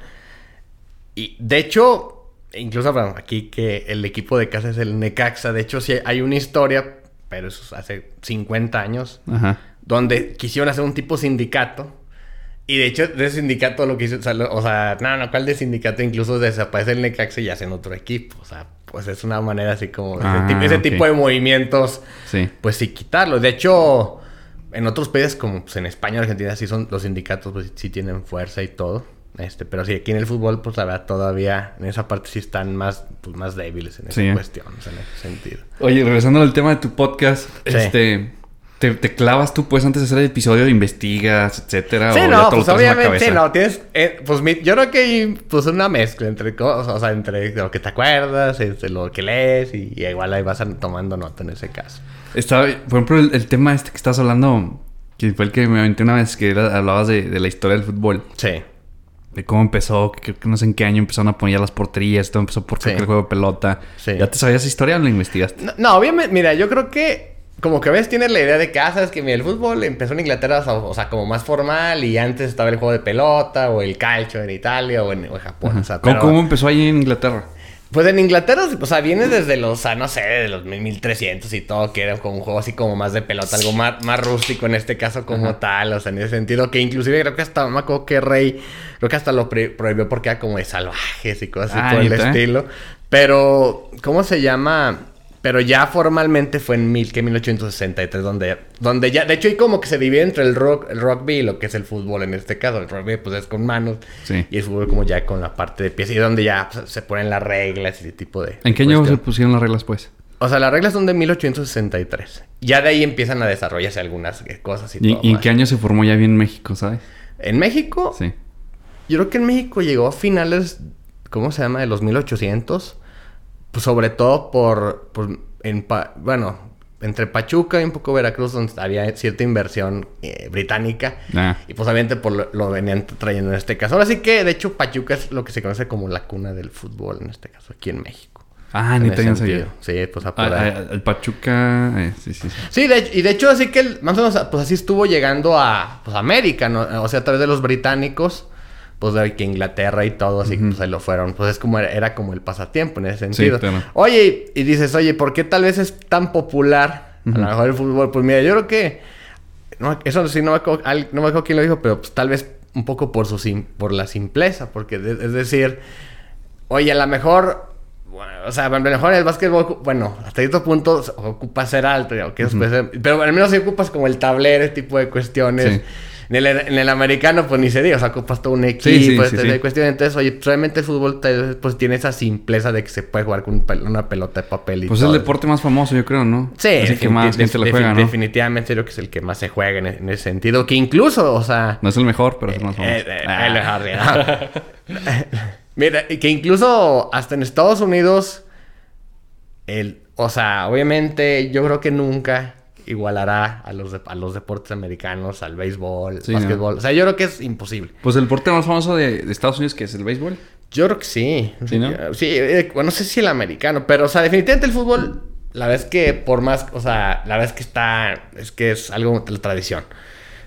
Y de hecho, incluso bueno, aquí que el equipo de casa es el Necaxa, de hecho, sí hay una historia, pero eso es hace 50 años, Ajá. donde quisieron hacer un tipo sindicato. Y de hecho, de sindicato lo que hizo, o sea, lo- o sea, no, no, ¿cuál de sindicato? Incluso desaparece el Necaxa y hacen otro equipo. O sea, pues es una manera así como Ah, ese, tipo, ese ok. tipo de movimientos, Sí. pues sí quitarlo. De hecho, en otros países como pues, en España o Argentina sí son los sindicatos, pues sí tienen fuerza y todo. Este, pero sí, aquí en el fútbol, pues la verdad, todavía en esa parte sí están más, pues, más débiles en esa Sí, ¿eh? cuestión, o sea, en ese sentido. Oye, regresando al tema de tu podcast, Sí. este... Te, te clavas tú, pues, antes de hacer el episodio, investigas, etcétera. Sí, o ya no, lo pues obviamente, no, tienes, eh, pues mi- yo creo que hay pues una mezcla entre cosas, o sea, entre lo que te acuerdas, este, lo que lees y, y igual ahí vas an- tomando nota en ese caso. Estaba, por ejemplo, el, el tema este que estás hablando, que fue el que me aventé una vez, que era- hablabas de, de la historia del fútbol. Sí. De cómo empezó, que creo que no sé en qué año empezaron a poner ya las porterías, todo empezó por Sí. el juego de pelota. Sí. ¿Ya te sabías esa historia o la investigaste? No, no, obviamente, mira, yo creo que como que a veces tienes la idea de que, ah, sabes que mira, el fútbol empezó en Inglaterra, o sea, como más formal y antes estaba el juego de pelota o el calcio en Italia o en, o en Japón. O sea, ¿Cómo, pero- cómo empezó ahí en Inglaterra? Pues en Inglaterra, o sea, viene desde los, o sea, no sé, de los 1300 y todo, que era como un juego así como más de pelota, algo más, más rústico en este caso como tal, o sea, en ese sentido, que inclusive creo que hasta, no me acuerdo que Rey, creo que hasta lo prohibió porque era como de salvajes y cosas así Ah, por el estilo. Pero, ¿cómo se llama? Pero ya formalmente fue en mil, que 1863, donde, donde ya, de hecho, hay como que se divide entre el, rock, el rugby y lo que es el fútbol en este caso. El rugby, pues es con manos, Sí. y el fútbol, como ya con la parte de pies, y donde ya pues, se ponen las reglas y ese tipo de. ¿En qué año se pusieron las reglas, pues? O sea, las reglas son de 1863. Ya de ahí empiezan a desarrollarse algunas eh, cosas y, ¿Y, todo. y en más. qué año se formó ya bien México, sabes? En México, Sí. yo creo que en México llegó a finales, ¿cómo se llama? De los 1800. Pues sobre todo por, por en Pa- bueno, entre Pachuca y un poco Veracruz, donde había cierta inversión eh, británica. Ah. Y pues obviamente por lo, lo venían trayendo en este caso. Ahora sí que, de hecho, Pachuca es lo que se conoce como la cuna del fútbol, en este caso, aquí en México. Ah, ni te. Sí, pues a por Ah, ah, el Pachuca... eh, sí, sí, sí. Sí, de hecho, y de hecho así que el- más o menos pues así estuvo llegando a pues, América, ¿no? O sea, a través de los británicos, pues de que Inglaterra y todo, así que pues ahí lo fueron. Pues es como era, era como el pasatiempo en ese sentido. Oye, y dices, oye, ¿por qué tal vez es tan popular a lo mejor el fútbol? Pues mira, yo creo que no, eso sí no me acuerdo, no me acuerdo quién lo dijo, pero pues tal vez un poco por su sim- por la simpleza, porque de- es decir, oye, a lo mejor bueno, o sea, a lo mejor el básquetbol, bueno, hasta cierto punto se ocupa ser alto, ya, pero al menos si ocupas como el tablero, ese tipo de cuestiones. Sí. En, el, en el americano, pues ni se diga, o sea, ocupas todo un equipo, Sí, sí, este sí, de cuestiones. Entonces, oye, realmente el fútbol te- pues tiene esa simpleza de que se puede jugar con una pelota de papel y Pues es el deporte más famoso, yo creo, ¿no? Sí, Así que definiti- más gente le defi- juega, ¿no? definitivamente creo que es el que más se juega en, en ese sentido. Que incluso, o sea... No es el mejor, pero es el más famoso. Eh, eh, Ah. el. Mira, que incluso hasta en Estados Unidos, el, o sea, obviamente yo creo que nunca igualará a los, de- a los deportes americanos, al béisbol, Sí, básquetbol. O sea, yo creo que es imposible. Pues el deporte más famoso de, de Estados Unidos, que es el béisbol. Yo creo que sí. ¿Sí, no? Sí, eh, bueno, no sé si el americano, pero, o sea, definitivamente el fútbol, la vez que por más, o sea, la vez que está, es que es algo de la tradición.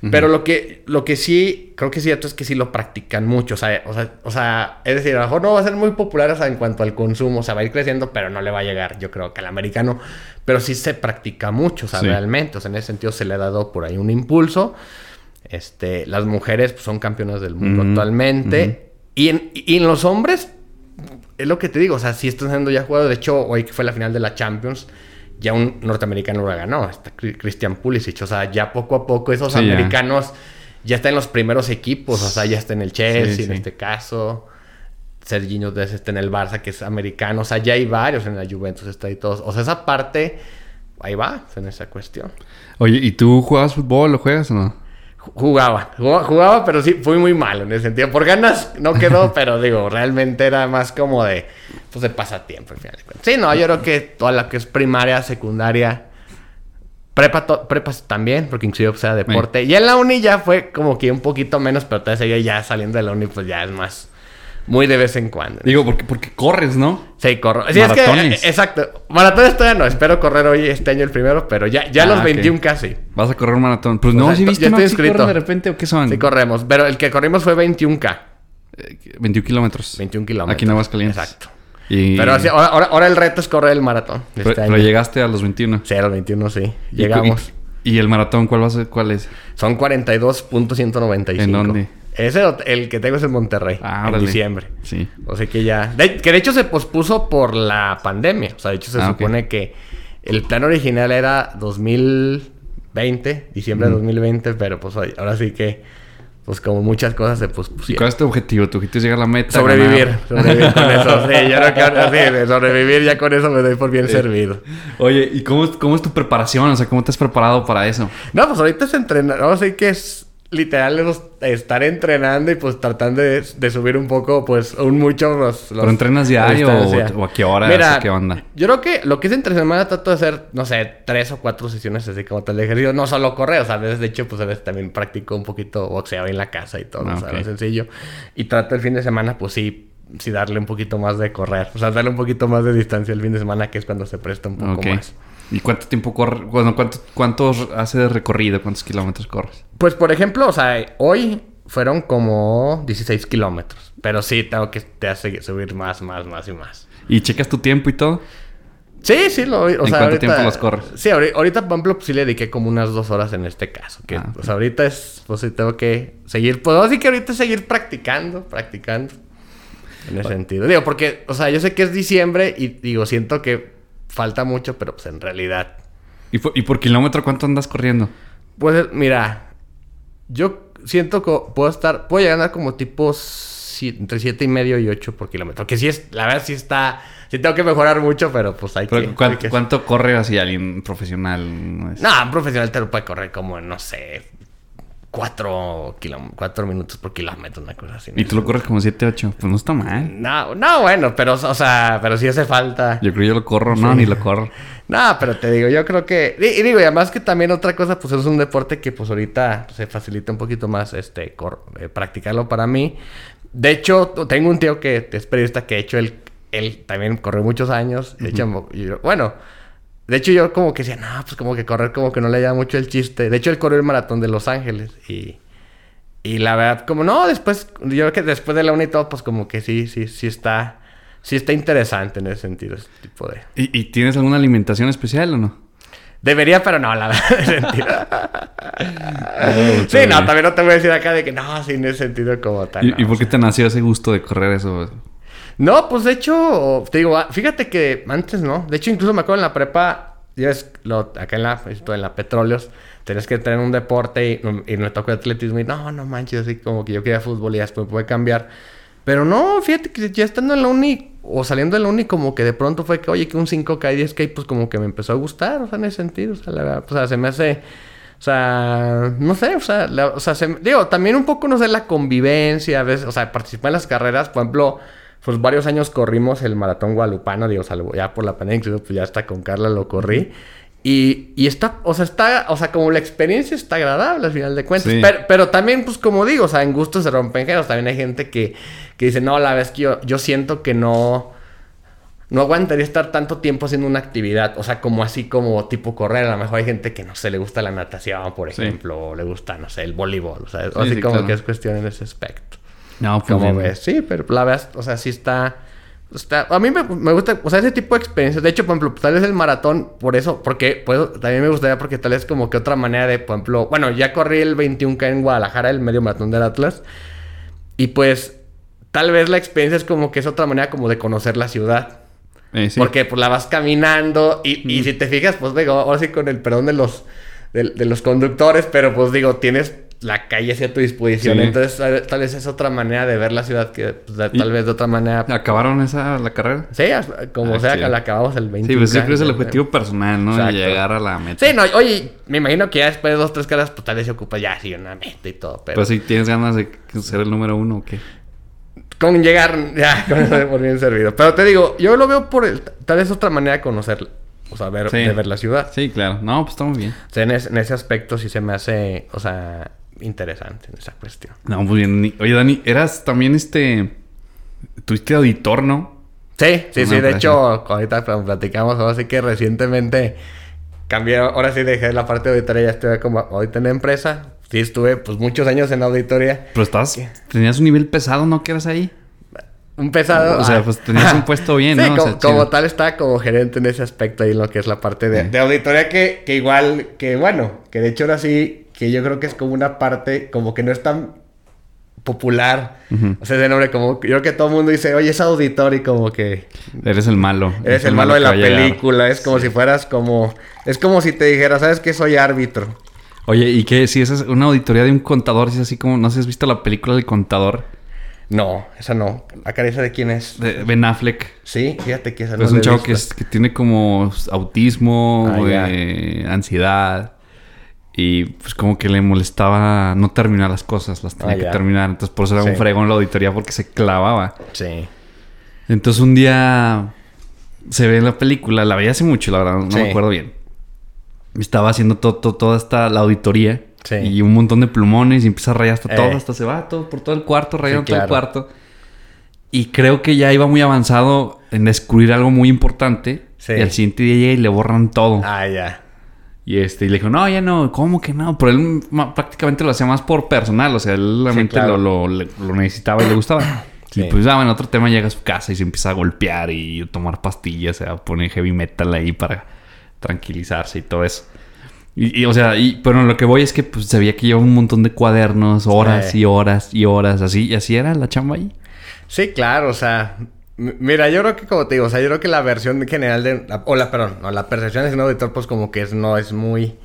Pero lo que, lo que sí, creo que es cierto es que sí lo practican mucho. O sea, o sea, o sea, es decir, a lo mejor no va a ser muy popular o sea, en cuanto al consumo. O sea, va a ir creciendo, pero no le va a llegar, yo creo, que al americano. Pero sí se practica mucho, o sea, Sí. realmente. O sea, en ese sentido se le ha dado por ahí un impulso. Este, las mujeres pues, son campeonas del mundo actualmente. y, en, y en los hombres, es lo que te digo, o sea, sí están siendo ya jugados. De hecho, hoy que fue la final de la Champions, ya un norteamericano la ganó, está Christian Pulisic. O sea, ya poco a poco esos Sí, ya. americanos ya. están en los primeros equipos. O sea, ya está en el Chelsea Sí, en sí. este caso. Serginho Dest está en el Barça, que es americano. O sea, ya hay varios en la Juventus, está ahí todos. O sea, esa parte, ahí va, en esa cuestión. Oye, ¿y tú jugabas fútbol o juegas o no? Jugaba, jugaba, jugaba, pero sí, fui muy malo en ese sentido. Por ganas no quedó, pero digo, realmente era más como de, pues de pasatiempo, al final de cuentas. Sí, no, yo creo que toda la que es primaria, secundaria, prepa, to- prepas también, porque inclusive pues, era deporte. Y en la uni ya fue como que un poquito menos, pero todavía seguía ya saliendo de la uni, pues ya es más, muy de vez en cuando. Digo, porque, porque corres, ¿no? Sí, corro. Sí, es que, Maratones. eh, exacto. Maratones todavía no, espero correr hoy este año el primero, pero ya, ya Ah, los ok. 21 casi. Vas a correr un maratón. Pues O no, sea, si viste, estoy ¿no? ¿Sí inscrito. de repente o qué son? Sí, corremos, pero el que corrimos fue 21K. Eh, 21 kilómetros. 21 kilómetros. Aquí en Aguascalientes. Exacto. Y... Pero así, ahora, ahora, ahora el reto es correr el maratón. de pero, este pero año. llegaste a los 21. Sí, a los 21 sí. ¿Y- Llegamos. ¿Y, y el maratón cuál va a ser? ¿Cuál es? Son 42.195. ¿En dónde? Ese, el que tengo es en Monterrey. Ah, en diciembre. Sí. O sea que ya... de- que de hecho se pospuso por la pandemia. O sea, de hecho se Ah, supone que el plan original era 2020, diciembre de Ujú. 2020, pero pues ahora sí que pues como muchas cosas se pues, ¿Y cuál es tu objetivo? ¿Tu objetivo es llegar a la meta? Sobrevivir. ganar? Sobrevivir con eso. Sí, yo no quiero sí, sobrevivir ya con eso me doy por bien servido. Oye, ¿y cómo, cómo es tu preparación? O sea, ¿cómo te has preparado para eso? No, pues ahorita es entrenar. No sé qué es literal estar entrenando y pues tratando de, subir un poco, pues, un mucho los... ¿Pero entrenas diario o, a qué hora? Mira, qué onda? Yo creo que lo que es entre semana trato de hacer, no sé, tres o cuatro sesiones así como tal de ejercicio. No solo correr, o sea, a veces, de hecho, pues a veces también practico un poquito boxeo en la casa y todo, ah, o sea, sencillo. Y trato el fin de semana, pues sí, sí darle un poquito más de correr. O sea, darle un poquito más de distancia el fin de semana, que es cuando se presta un poco más. ¿Y cuánto tiempo corre? Bueno, ¿cuánto, ¿cuánto hace de recorrido? ¿Cuántos kilómetros corres? Pues, por ejemplo, o sea, hoy fueron como 16 kilómetros. Pero sí, tengo que te hace subir más, más, más y más. ¿Y checas tu tiempo y todo? Sí, sí, lo, o ¿En cuánto tiempo los corres? Sí, ahorita, por ejemplo, pues, sí le dediqué como unas dos horas en este caso. Que, ah, o sea, ahorita es, pues sí, tengo que seguir, pues así que ahorita seguir practicando, practicando. En ese sentido. Digo, porque, o sea, yo sé que es diciembre y digo, siento que falta mucho, pero pues en realidad. ¿Y por, kilómetro cuánto andas corriendo? Pues mira, yo siento que puedo estar, puedo llegar a como tipo entre siete y medio y 8 por kilómetro. Que sí es, la verdad sí está, sí tengo que mejorar mucho, pero pues hay, que, ¿Cuánto, corre así alguien profesional? No, un profesional te lo puede correr como, no sé, cuatro, cuatro minutos por kilómetro, una cosa así. ¿Y tú lo corres como 7, 8? Pues no está mal. No, no, bueno, pero, o sea, pero sí hace falta. Yo creo que yo lo corro, no, ni lo corro. No, pero te digo, yo creo que... Y, digo, y además que también otra cosa, pues es un deporte que pues ahorita se facilita un poquito más, este, eh, practicarlo para mí. De hecho, tengo un tío que es periodista que, de hecho, él, él también corrió muchos años. De hecho, bueno... De hecho, yo como que decía, no, pues como que correr como que no le da mucho el chiste. De hecho, él corrió el maratón de Los Ángeles y... Y la verdad, como no, después, yo creo que después de la uni y todo, pues como que sí, sí, sí está, sí está interesante en ese sentido, ese tipo de... ¿Y, tienes alguna alimentación especial o no? Debería, pero no, la verdad, en sentido. sí, no, también no te voy a decir acá de que no, sí, en ese sentido como tal. ¿Y, ¿y por qué te nació ese gusto de correr eso? No, pues de hecho, te digo, ah, fíjate que antes no. De hecho, incluso me acuerdo en la prepa, ya ves, lo, acá en la, en la Petróleos, tenés que tener un deporte y, me tocó atletismo y no, no manches, así como que yo quería fútbol y después puede cambiar. Pero no, fíjate que ya estando en la uni o saliendo de la uni, como que de pronto fue que, oye, que un 5K y 10K, pues como que me empezó a gustar, o sea, en ese sentido, o sea, la verdad, o sea, se me hace. O sea, no sé, o sea, o sea se, digo, también un poco, no sé, la convivencia, a veces, o sea, participar en las carreras, por ejemplo, pues varios años corrimos el maratón guadalupano, digo, salvo ya por la pandemia, pues ya hasta con Carla lo corrí. Y, y está, o sea, está, o sea, como la experiencia está agradable al final de cuentas. Pero, también, pues como digo, o sea, en gustos se rompen géneros. También hay gente que, que dice, no, la vez que yo, yo siento que no, no aguantaría estar tanto tiempo haciendo una actividad. O sea, como así como tipo correr. A lo mejor hay gente que no sé, le gusta la natación, por ejemplo, o le gusta, no sé, el voleibol. O sea, así como que es cuestión en ese aspecto. No, pues Como ves, sí, pero la verdad, o sea, sí está... Está, a mí me, gusta, o sea, ese tipo de experiencias. De hecho, por ejemplo, tal vez el maratón, por eso, porque pues, también me gustaría, porque tal vez como que otra manera de, por ejemplo, bueno, ya corrí el 21K en Guadalajara, el medio maratón del Atlas, y pues tal vez la experiencia es como que es otra manera como de conocer la ciudad. Eh, porque pues la vas caminando y, y si te fijas, pues digo, ahora sí con el perdón de los, de los conductores, pero pues digo, tienes la calle hacia tu disposición. Entonces, tal vez es otra manera de ver la ciudad que pues, tal vez de otra manera. ¿Acabaron esa la carrera? Sí, como ah, sea, que la acabamos el 20. Sí, pero siempre es el objetivo personal, ¿no? Llegar a la meta. Sí, no, oye, me imagino que ya después de dos, tres caras, pues tal vez se ocupa ya sí una meta y todo. Pero pues si tienes ganas de ser el número uno o qué. Con llegar, ya, con eso por bien servido. Pero te digo, yo lo veo por el, tal vez otra manera de conocer o sea, ver, de ver la ciudad. Sí, claro. No, pues estamos bien. O sea, en, en, ese aspecto sí se me hace, o sea, interesante en esa cuestión. No, muy bien. Oye, Dani, eras también este. Tuviste auditor, ¿no? Sí, sí, sí. De hecho, ahorita platicamos, así que recientemente cambié. Ahora sí dejé la parte de auditoría, ya estuve como ahorita en la empresa. Sí, estuve pues muchos años en auditoría. Pero estás. Tenías un nivel pesado, ¿no? ¿Qué eras ahí? Un pesado. O sea, ah. pues tenías un puesto bien, ¿no? Como, como tal estaba como gerente en ese aspecto ahí en lo que es la parte de, de auditoría que, que igual, que bueno, que de hecho ahora sí que yo creo que es como una parte, como que no es tan popular. O sea, ese nombre como... Yo creo que todo el mundo dice, oye, es auditor y como que... Eres el malo. Eres el, malo, de la película. Es como si fueras como... Es como si te dijera, ¿sabes qué? Soy árbitro. Oye, ¿y qué? Si esa es una auditoría de un contador, si es así como, no sé si has visto la película del contador No, esa no. ¿La cabeza de quién es? de Ben Affleck. Sí, fíjate que esa no es un chavo que, es- que tiene como autismo, Ah, eh, ansiedad. Y pues como que le molestaba no terminar las cosas, las tenía Ah, que ya. terminar. Entonces por eso era Sí. un fregón la auditoría porque se clavaba. Sí. Entonces un día se ve la película, la veía hace mucho, la verdad, no Sí. me acuerdo bien. Estaba haciendo to- to- toda esta la auditoría Sí. y un montón de plumones y empieza a rayar hasta Eh. todo, hasta se va todo por todo el cuarto, rayando todo el claro. cuarto. Y creo que ya iba muy avanzado en descubrir algo muy importante. Sí. Y al siguiente día llega y le borran todo. Ah, ya. Y este, y le dijo, no, ya no, ¿cómo que no? Pero él prácticamente lo hacía más por personal, o sea, él realmente claro. lo, lo- necesitaba y le gustaba. Sí. Y pues ya, bueno, otro tema llega a su casa y se empieza a golpear y tomar pastillas, o sea, pone heavy metal ahí para tranquilizarse y todo eso. Y, y, o sea, y, pero lo que voy es que pues se veía que lleva un montón de cuadernos, horas Sí. y horas y horas, así, y así era la chamba ahí. Sí, claro, o sea, mira, yo creo que como te digo, o sea, yo creo que la versión general de, o la, perdón, no, la percepción de un auditor, pues como que es, no es muy,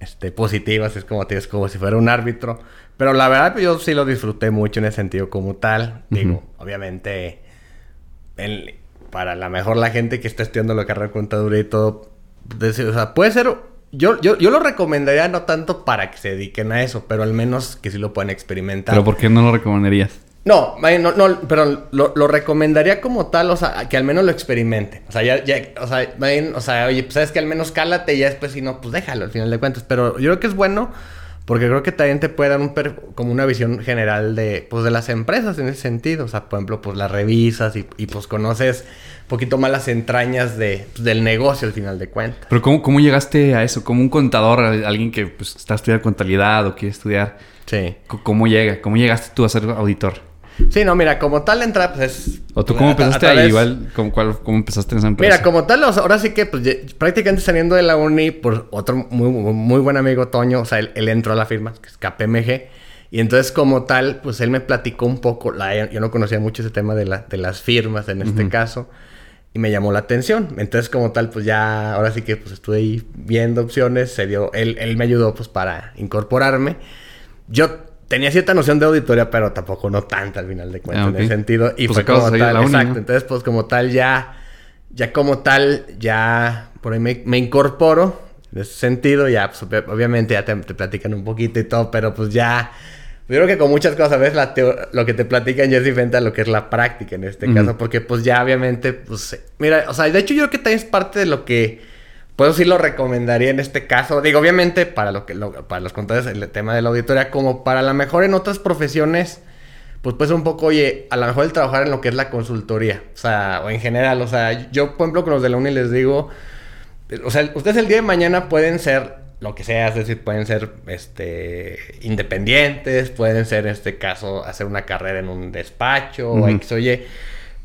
este, positiva, es como te es como si fuera un árbitro, pero la verdad pues, yo sí lo disfruté mucho en ese sentido como tal, digo, obviamente, el- para la mejor la gente que está estudiando la carrera de contaduría y todo, o sea, puede ser, yo, yo, yo lo recomendaría no tanto para que se dediquen a eso, pero al menos que sí lo puedan experimentar. Pero ¿por qué no lo recomendarías? No, no, no, pero lo, lo recomendaría como tal, o sea, que al menos lo experimenten. O sea, ya, ya, o sea, may- o sea, oye, pues sabes que al menos cálate y ya después si no, pues déjalo al final de cuentas. Pero yo creo que es bueno porque creo que también te puede dar un per- como una visión general de, pues, de las empresas en ese sentido. O sea, por ejemplo, pues las revisas y, y pues conoces un poquito más las entrañas de, pues, del negocio al final de cuentas. Pero ¿cómo, cómo llegaste a eso? Como un contador, alguien que pues, está estudiando contabilidad o quiere estudiar. Sí. ¿Cómo llega? ¿Cómo llegaste tú a ser auditor? Sí, no, mira, como tal entra, pues es... ¿O tú cómo empezaste ahí? Igual, ¿cómo, cuál- cómo empezaste en esa empresa? Mira, como tal, ahora sí que pues, prácticamente saliendo de la uni por otro muy, muy, buen amigo Toño, o sea, él, él entró a la firma, que es KPMG, y entonces como tal, pues él me platicó un poco, la, yo no conocía mucho ese tema de, la, de las firmas en este caso, y me llamó la atención. Entonces como tal, pues ya, ahora sí que pues estuve ahí viendo opciones, se dio, él, él me ayudó pues para incorporarme. Yo tenía cierta noción de auditoría, pero tampoco no tanta al final de cuentas Ah, en ese sentido. Y Pues fue como tal, uni, exacto. ¿no? Entonces, pues como tal, ya, ya como tal, ya por ahí me, me incorporo. En ese sentido, ya, pues, ob- obviamente ya te, te platican un poquito y todo, pero pues ya. Yo creo que con muchas cosas, ¿ves? La lo que te platican ya es diferente a lo que es la práctica en este caso, porque pues ya obviamente, pues, mira, o sea, de hecho yo creo que también es parte de lo que, pues sí lo recomendaría en este caso. Digo, obviamente para lo que, lo- para los contadores el tema de la auditoría, como para la mejor en otras profesiones, pues pues un poco, oye, a lo mejor el trabajar en lo que es la consultoría, o sea, o en general, o sea, yo por ejemplo con los de la uni les digo, o sea, ustedes el día de mañana pueden ser lo que sea, es decir, pueden ser este independientes, pueden ser en este caso hacer una carrera en un despacho o. X o Y.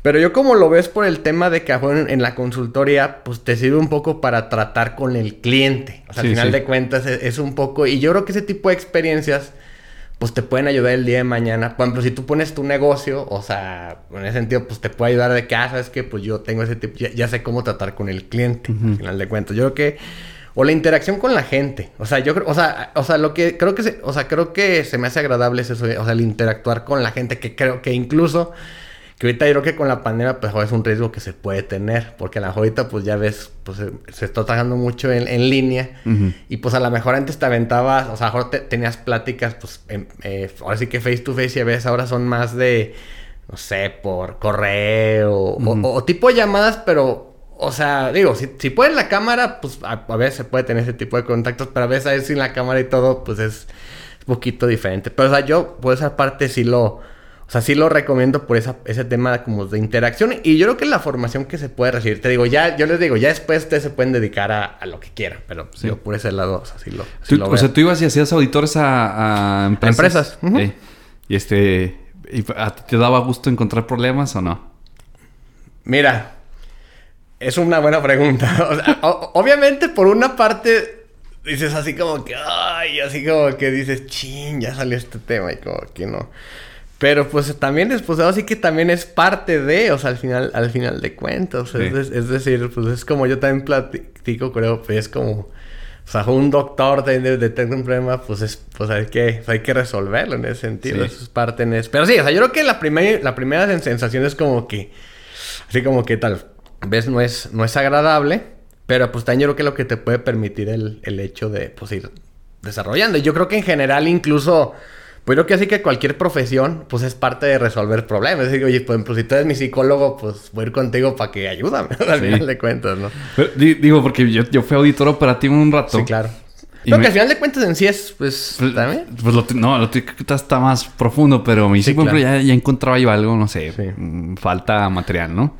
Pero yo como lo ves por el tema de que mejor en, la consultoría, pues te sirve un poco para tratar con el cliente. O sea, Sí, al final sí. de cuentas es, es un poco... Y yo creo que ese tipo de experiencias, pues te pueden ayudar el día de mañana. Por ejemplo, si tú pones tu negocio, o sea, en ese sentido, pues te puede ayudar de que, ah, sabes que pues yo tengo ese tipo, ya, ya sé cómo tratar con el cliente, al final de cuentas. Yo creo que, o la interacción con la gente. O sea, yo creo, o sea, o sea, lo que creo que se, o sea, creo que se me hace agradable es eso, o sea, el interactuar con la gente, que creo que incluso, que ahorita yo creo que con la pandemia, pues es un riesgo que se puede tener, porque a la mejor ahorita, pues ya ves, pues se, se está trabajando mucho en, en línea. Y pues a lo mejor antes te aventabas, o sea, a lo mejor te- tenías pláticas, pues, en- eh, ahora sí que face to face y a veces ahora son más de, no sé, por correo o, tipo llamadas, pero, o sea, digo, si, si puedes la cámara, pues a, a veces se puede tener ese tipo de contactos, pero a veces ahí sin la cámara y todo, pues es un poquito diferente. Pero, o sea, yo por esa parte sí lo... O sea, sí lo recomiendo por esa, ese tema como de interacción. Y yo creo que la formación que se puede recibir, te digo, ya, yo les digo, ya después ustedes se pueden dedicar a, a lo que quieran. Pero Sí. yo por ese lado, o sea, sí lo, sí lo o sea, tú ibas y hacías auditores a, a empresas. empresas, ujú. Eh, y este... ¿y ¿A te daba gusto encontrar problemas o no? Mira, es una buena pregunta. O sea, o- obviamente, por una parte, dices así como que, ay, así como que dices, chin, ya salió este tema y como que no. Pero pues también es, pues así que también es parte de, o sea, al final, al final de cuentas. Sí. es, de- es decir, pues es como yo también platico, creo, pues es como, O sea, un doctor de, de, tener un problema, pues, es, pues hay, que, hay que resolverlo en ese sentido. Eso es parte en eso. Pero sí, o sea, yo creo que la, primer, la primera sensación es como que... Así como que tal vez no es, no es agradable, pero pues también yo creo que lo que te puede permitir el, el hecho de pues, ir desarrollando. Y yo creo que en general incluso... Pues creo que así que cualquier profesión, pues es parte de resolver problemas. Es decir, oye, pues, pues si tú eres mi psicólogo, pues voy a ir contigo para que ayúdame, al final de cuentas, ¿no? digo, porque yo, yo fui auditor operativo un rato. Sí, claro. Pero que al final de cuentas en sí es, pues, pues también. Pues lo, no, lo que está más profundo, pero me sí, ya, ya, encontraba yo algo, no sé, mm, falta material, ¿no?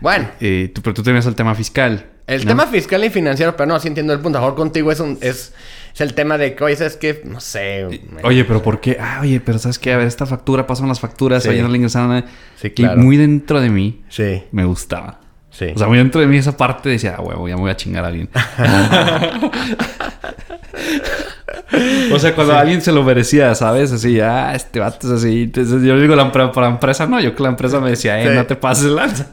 Bueno. Eh, tú, pero tú tenías el tema fiscal. El tema fiscal y financiero, pero no, así entiendo el punto. A favor contigo es un, es es el tema de que, oye, ¿sabes qué? No sé. Oye, pero ¿por qué? Ah, oye, pero ¿sabes qué? A ver, esta factura, pasan las facturas, sí. oye, no le ingresaron. Sí, claro. Y muy dentro de mí, sí. me gustaba. Sí. O sea, muy dentro de mí esa parte decía, ah, huevo, ya me voy a chingar a alguien. o sea, cuando alguien se lo merecía, ¿sabes? Así, ah, este vato es así. Entonces, yo digo, la, para la empresa no, yo que la empresa me decía, eh, no te pases lanza.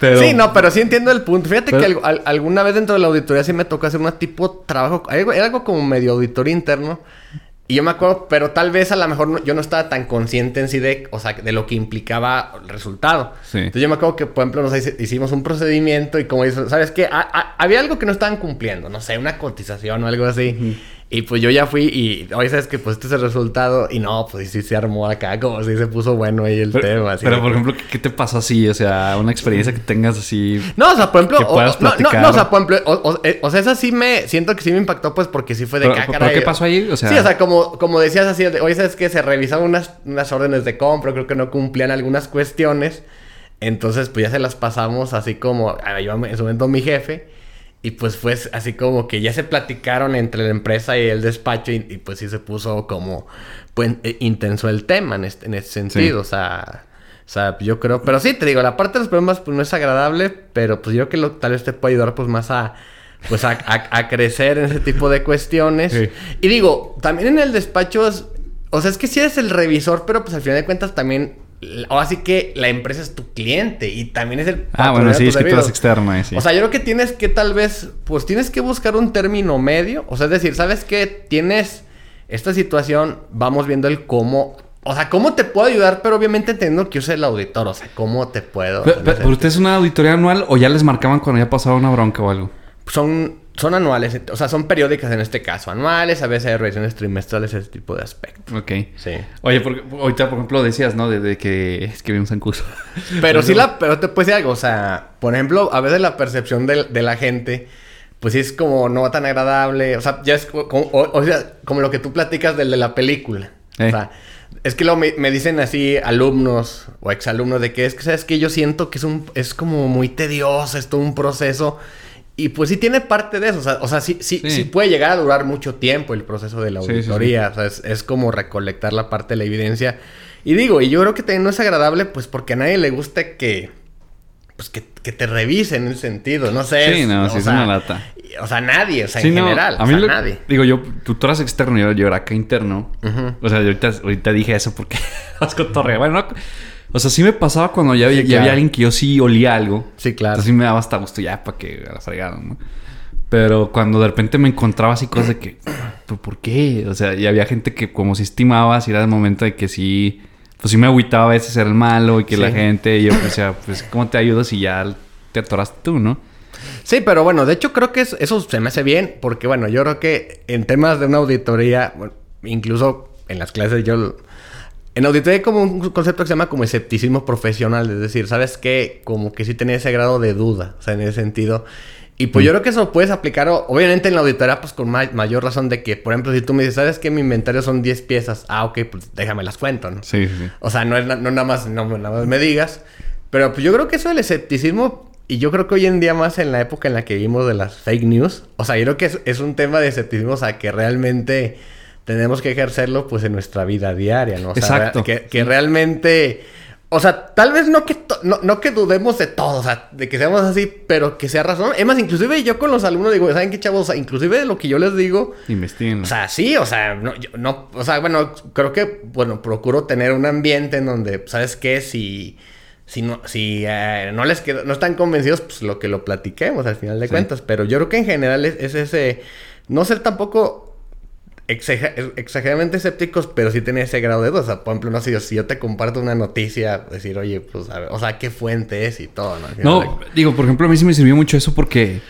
Sí, no, pero sí entiendo el punto. Fíjate que alguna vez dentro de la auditoría sí me tocó hacer un tipo de trabajo. Era algo como medio auditoría interno. Y yo me acuerdo, pero tal vez a lo mejor yo no estaba tan consciente en sí de, o sea, de lo que implicaba el resultado. Entonces yo me acuerdo que, por ejemplo, nos hicimos un procedimiento y como dices, ¿sabes qué? había algo que no estaban cumpliendo, no sé, una cotización o algo así. Y pues yo ya fui y hoy sabes que pues este es el resultado y no, pues sí se armó acá, como si se puso bueno ahí el tema. pero por ejemplo, ¿qué, te pasó así? O sea, una experiencia que tengas así. No, o sea, por ejemplo, o, no, no, o sea, por ejemplo, eh, o, sea, esa sí me siento que sí me impactó pues porque sí fue de cácara. ¿Pero qué pasó ahí? O sea... Sí, o sea, como, como decías así, hoy sabes que se revisaban unas, unas órdenes de compra, creo que no cumplían algunas cuestiones. Entonces, pues ya se las pasamos así como, a yo en su momento mi jefe. Y pues fue así como que ya se platicaron entre la empresa y el despacho y, pues sí se puso como pues, eh, intenso el tema en este, en ese sentido. O sea, o sea, yo creo... Pero sí, te digo, la parte de los problemas pues no es agradable, pero pues yo creo que lo, tal vez te puede ayudar pues más a... Pues a, a, crecer en ese tipo de cuestiones. Y digo, también en el despacho... o sea, es que sí eres el revisor, pero pues al final de cuentas también o así que la empresa es tu cliente y también es el Ah, bueno, sí, es que tú eres externo. Sí. O sea, yo creo que tienes que tal vez, pues tienes que buscar un término medio. O sea, es decir, ¿sabes qué? Tienes esta situación, vamos viendo el cómo. O sea, ¿cómo te puedo ayudar? Pero obviamente entendiendo que yo soy el auditor. O sea, ¿cómo te puedo? Pero, ¿Usted es una auditoría anual o ya les marcaban cuando ya pasaba una bronca o algo? Son son anuales, o sea, son periódicas en este caso, anuales, a veces hay revisiones trimestrales, ese tipo de aspectos. Ok. Sí. Oye, porque ahorita, por ejemplo, decías, ¿no? De, que es que vimos en curso. Pero sí la, pero te puedo decir algo, o sea, por ejemplo, a veces la percepción de, de la gente, pues sí es como no tan agradable, o sea, ya es como, o, sea, como lo que tú platicas del de la película. O eh. sea, es que luego me, me, dicen así alumnos o exalumnos de que es que, ¿sabes que Yo siento que es un, es como muy tedioso, es todo un proceso y pues sí tiene parte de eso. O sea, o sea sí, sí, sí, puede llegar a durar mucho tiempo el proceso de la auditoría. o sea, es, como recolectar la parte de la evidencia. Y digo, y yo creo que también no es agradable, pues porque a nadie le gusta que. Pues que, que te revisen en el sentido. No sé. Sí, no, sí, es una lata. O sea, nadie, o sea, en general. A mí o sea, nadie. Digo, yo, tú, tú eras externo, yo, yo era acá interno. O sea, yo ahorita, ahorita dije eso porque vas con torre. Bueno, no. O sea, sí me pasaba cuando ya, había alguien que yo sí olía algo. Sí, claro. Entonces sí me daba hasta gusto ya para que la fregaran, ¿no? Pero cuando de repente me encontraba así cosas de que, ¿por qué? O sea, y había gente que como si estimaba, si era el momento de que sí, pues sí me agüitaba a veces ser el malo y que la gente, y yo decía, pues, ¿cómo te ayudo si ya te atoraste tú, no? Sí, pero bueno, de hecho creo que eso se me hace bien, porque bueno, yo creo que en temas de una auditoría, incluso en las clases yo en auditoría hay como un concepto que se llama como escepticismo profesional, es decir, ¿sabes qué? Como que sí tenía ese grado de duda, o sea, en ese sentido. Y pues yo mm. creo que eso puedes aplicar, obviamente en la auditoría, pues con mayor razón de que, por ejemplo, si tú me dices, ¿sabes qué? Mi inventario son 10 piezas. Ah, ok, pues déjame las cuento, ¿no? Sí, sí. O sea, no, es no nada, más, no, nada más me digas. Pero pues yo creo que eso del escepticismo, y yo creo que hoy en día más en la época en la que vivimos de las fake news, o sea, yo creo que es, es un tema de escepticismo, o sea, que realmente tenemos que ejercerlo pues en nuestra vida diaria, ¿no? O sea, Exacto. Que, realmente... O sea, tal vez no que, no, que dudemos de todo, o sea, de que seamos así, pero que sea razón. Es más, inclusive yo con los alumnos digo, ¿saben qué, chavos? O sea, inclusive de lo que yo les digo... Investiguen. O sea, sí, o sea, no, no... O sea, bueno, creo que, bueno, procuro tener un ambiente en donde, ¿sabes qué? Si... Si no, si eh, no les queda, no están convencidos, pues lo que lo platiquemos al final de cuentas. Pero yo creo que en general es ese no ser tampoco exager- exageradamente escépticos, pero sí tener ese grado de duda. O sea, por ejemplo, no sé, yo- si yo te comparto una noticia, decir, oye, pues, a ver, o sea, qué fuente es y todo, ¿no? No, digo, por ejemplo, a mí sí me sirvió mucho eso porque.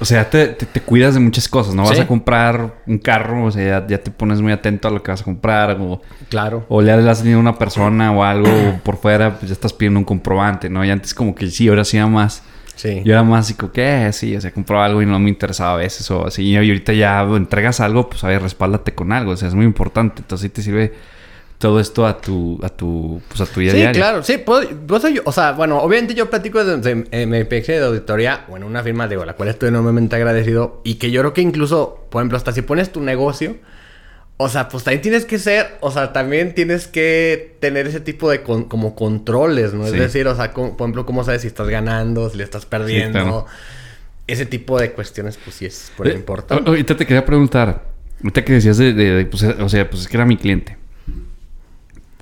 O sea, te, te, te cuidas de muchas cosas, ¿no? Vas Sí. a comprar un carro, o sea, ya, ya te pones muy atento a lo que vas a comprar, o, Claro. o le has tenido a una persona o algo o por fuera, pues ya estás pidiendo un comprobante, ¿no? Y antes como que sí, ahora sí más. Sí. Yo era más así como que, eh, sí, o sea, compraba algo y no me interesaba a veces o así. Y ahorita ya entregas algo, pues a ver, respáldate con algo, o sea, es muy importante. Entonces sí te sirve todo esto a tu, a tu, pues a tu día a Sí, día. claro, sí, puedo, puedo ser yo- o sea, bueno, obviamente yo platico de, de- eh, mi experiencia de auditoría, o en una firma, digo, la cual estoy enormemente agradecido, y que yo creo que incluso, por ejemplo, hasta si pones tu negocio, o sea, pues también tienes que ser, o sea, también tienes que tener ese tipo de con- como controles, ¿no? Sí. Es decir, o sea, por ejemplo, cómo sabes si estás ganando, si le estás perdiendo, claro. ese tipo de cuestiones, pues sí es por Eh, importante. Ahorita te quería preguntar, ahorita que decías de, de- de, pues, o sea, pues es que era mi cliente.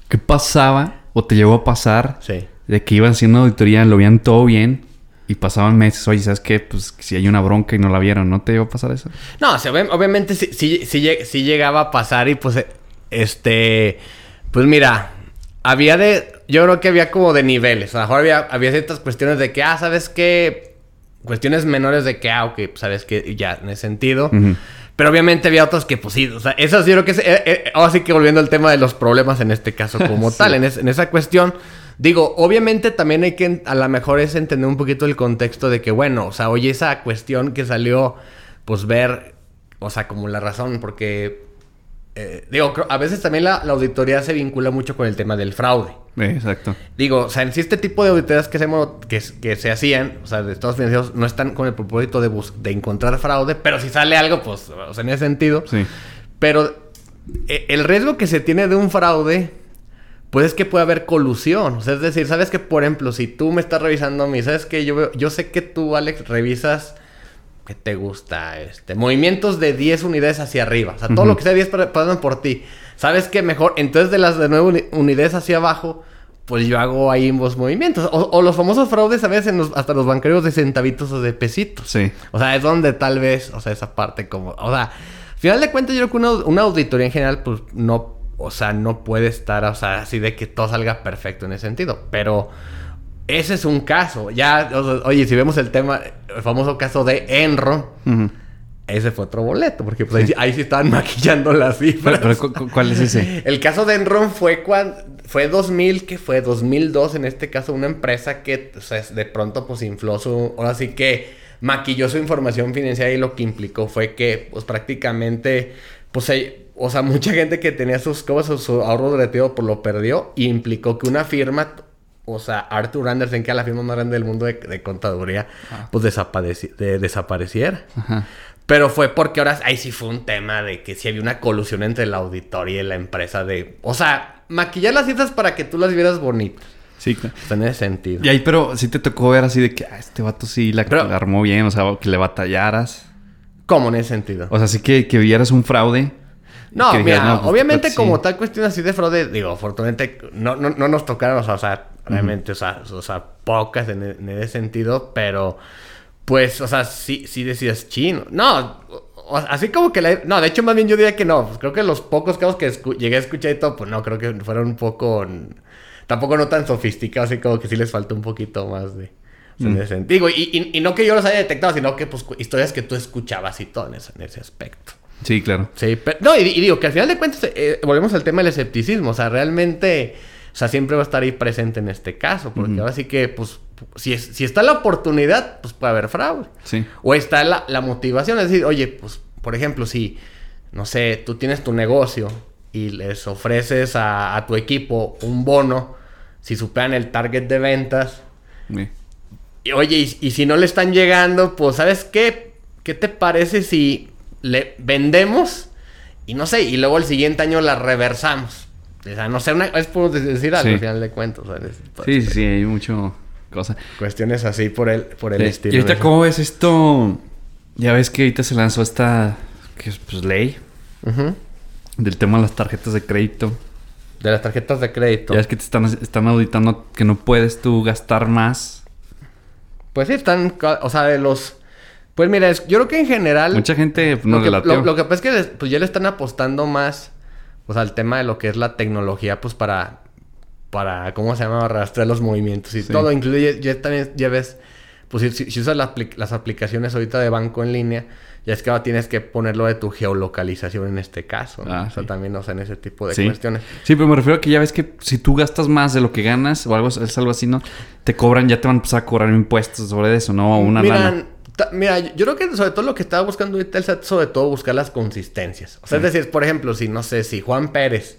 ¿Qué pasaba o te llegó a pasar Sí. de que iban haciendo auditoría, lo veían todo bien y pasaban meses, oye, ¿sabes qué? Pues si hay una bronca y no la vieron, ¿no te llegó a pasar eso? No, o sea, obvi- obviamente sí, sí, sí sí llegaba a pasar y pues, este, pues mira, había de, yo creo que había como de niveles, a lo mejor había, había ciertas cuestiones de que, ah, ¿sabes qué? Cuestiones menores de que, ah, ok, pues, sabes que ya, en ese sentido. Ujú. Pero obviamente había otros que, pues sí, o sea, eso sí creo que es, eh, eh, ahora sí que volviendo al tema de los problemas en este caso como Sí. tal, en, es- en esa cuestión, digo, obviamente también hay que, a lo mejor es entender un poquito el contexto de que, bueno, o sea, oye, esa cuestión que salió, pues ver, o sea, como la razón, porque, eh, digo, a veces también la, la auditoría se vincula mucho con el tema del fraude. Exacto. Digo, o sea, en sí este tipo de auditorías que, hacemos, que, que se hacían, o sea, de estados financieros, no están con el propósito de, bus- de encontrar fraude, pero si sale algo, pues, o sea, en ese sentido. Sí. Pero eh, el riesgo que se tiene de un fraude, pues es que puede haber colusión. O sea, es decir, sabes que, por ejemplo, si tú me estás revisando a mí, sabes que yo, veo- yo sé que tú, Alex, revisas, ¿qué te gusta? Este, movimientos de 10 unidades hacia arriba. O sea, todo lo que sea 10 pa- pasan por ti. Sabes que mejor, entonces de las de 9 unidades hacia abajo, pues yo hago ahí los movimientos. O, o los famosos fraudes a veces en los- hasta los banqueros de centavitos o de pesitos. Sí. O sea, es donde tal vez, o sea, esa parte como, o sea, al final de cuentas yo creo que una, una auditoría en general, pues no, o sea, no puede estar, o sea, así de que todo salga perfecto en ese sentido, pero ese es un caso. Ya, o sea, oye, si vemos el tema, el famoso caso de Enron, ese fue otro boleto, porque pues, ahí, sí- ahí sí estaban maquillando las cifras. Pero, pero, ¿cu- cu- ¿cuál es ese? El caso de Enron fue cuando fue 2000, que fue 2002 en este caso, una empresa que o sea, de pronto pues infló su, ahora sí que maquilló su información financiera y lo que implicó fue que pues prácticamente pues o sea, mucha gente que tenía sus cosas, su ahorro de retiro pues lo perdió y implicó que una firma o sea, Arthur Andersen, que es la firma más grande del mundo de, de contaduría, pues desapareci- de- desapareciera. Ajá. Pero fue porque ahora ahí sí fue un tema de que sí había una colusión entre la auditoría y la empresa de... O sea, maquillar las cifras para que tú las vieras bonitas. Sí, claro. En ese sentido. Y ahí, pero sí te tocó ver así de que ah, este vato sí la Pero- armó bien, o sea, que le batallaras. ¿Cómo en ese sentido? O sea, sí que, que vieras un fraude. No, mira, no, pues, obviamente sí. como tal cuestión así de fraude, digo, afortunadamente no, no, no nos tocaron, o sea, o sea, realmente, o, sea, o sea, pocas en, en ese sentido, pero pues, o sea, sí, sí decías chino. No, o- así como que la... No, de hecho, más bien yo diría que no. Pues creo que los pocos casos que llegué a escuchar y todo, pues no, creo que fueron un poco... Tampoco no tan sofisticados, así como que sí les faltó un poquito más de... Mm. Digo, y, y- y no que yo los haya detectado, sino que pues historias que tú escuchabas y todo en ese, en ese aspecto. Sí, claro. Sí, pero, no, y, y digo que al final de cuentas, eh, volvemos al tema del escepticismo. O sea, realmente, o sea, siempre va a estar ahí presente en este caso. Porque Ujú. ahora sí que, pues, si, es- si está la oportunidad, pues puede haber fraude. Sí. O está la, la motivación, es decir, oye, pues, por ejemplo, si, no sé, tú tienes tu negocio y les ofreces a, a tu equipo un bono, si superan el target de ventas, Sí. y, oye, y, y si no le están llegando, pues, ¿sabes qué? ¿Qué te parece si le vendemos y no sé, y luego el siguiente año la reversamos? O sea, no sé, una- es por decir algo Sí. al final de cuentas. es- Sí, sí, sí, hay mucho cosa. Cuestiones así por el, por el estilo. Y ahorita, ¿cómo ves esto? Ya ves que ahorita se lanzó esta que es, pues, ley Ujú. del tema de las tarjetas de crédito. De las tarjetas de crédito. Ya ves que te están, están auditando que no puedes tú gastar más. Pues sí, están, o sea, de los... Pues mira, es- yo creo que en general... Mucha gente no lo, que, lo- lo que pasa es que les- pues ya le están apostando más pues al tema de lo que es la tecnología pues para para cómo se llama rastrear los movimientos y Sí. todo incluye ya, también ya ves pues si, si usas la las aplicaciones ahorita de banco en línea ya es que ahora tienes que ponerlo de tu geolocalización en este caso ¿no? Ah, o sea sí. también o sea en ese tipo de Sí. cuestiones Sí, pero me refiero a que ya ves que si tú gastas más de lo que ganas o algo es algo así, ¿no? Te cobran, ya te van a empezar a cobrar impuestos sobre eso, ¿no? O una mira, lana. Mira, yo creo que sobre todo lo que estaba buscando ahorita el SAT, sobre todo buscar las consistencias. O sea, es decir, por ejemplo, si no sé, si Juan Pérez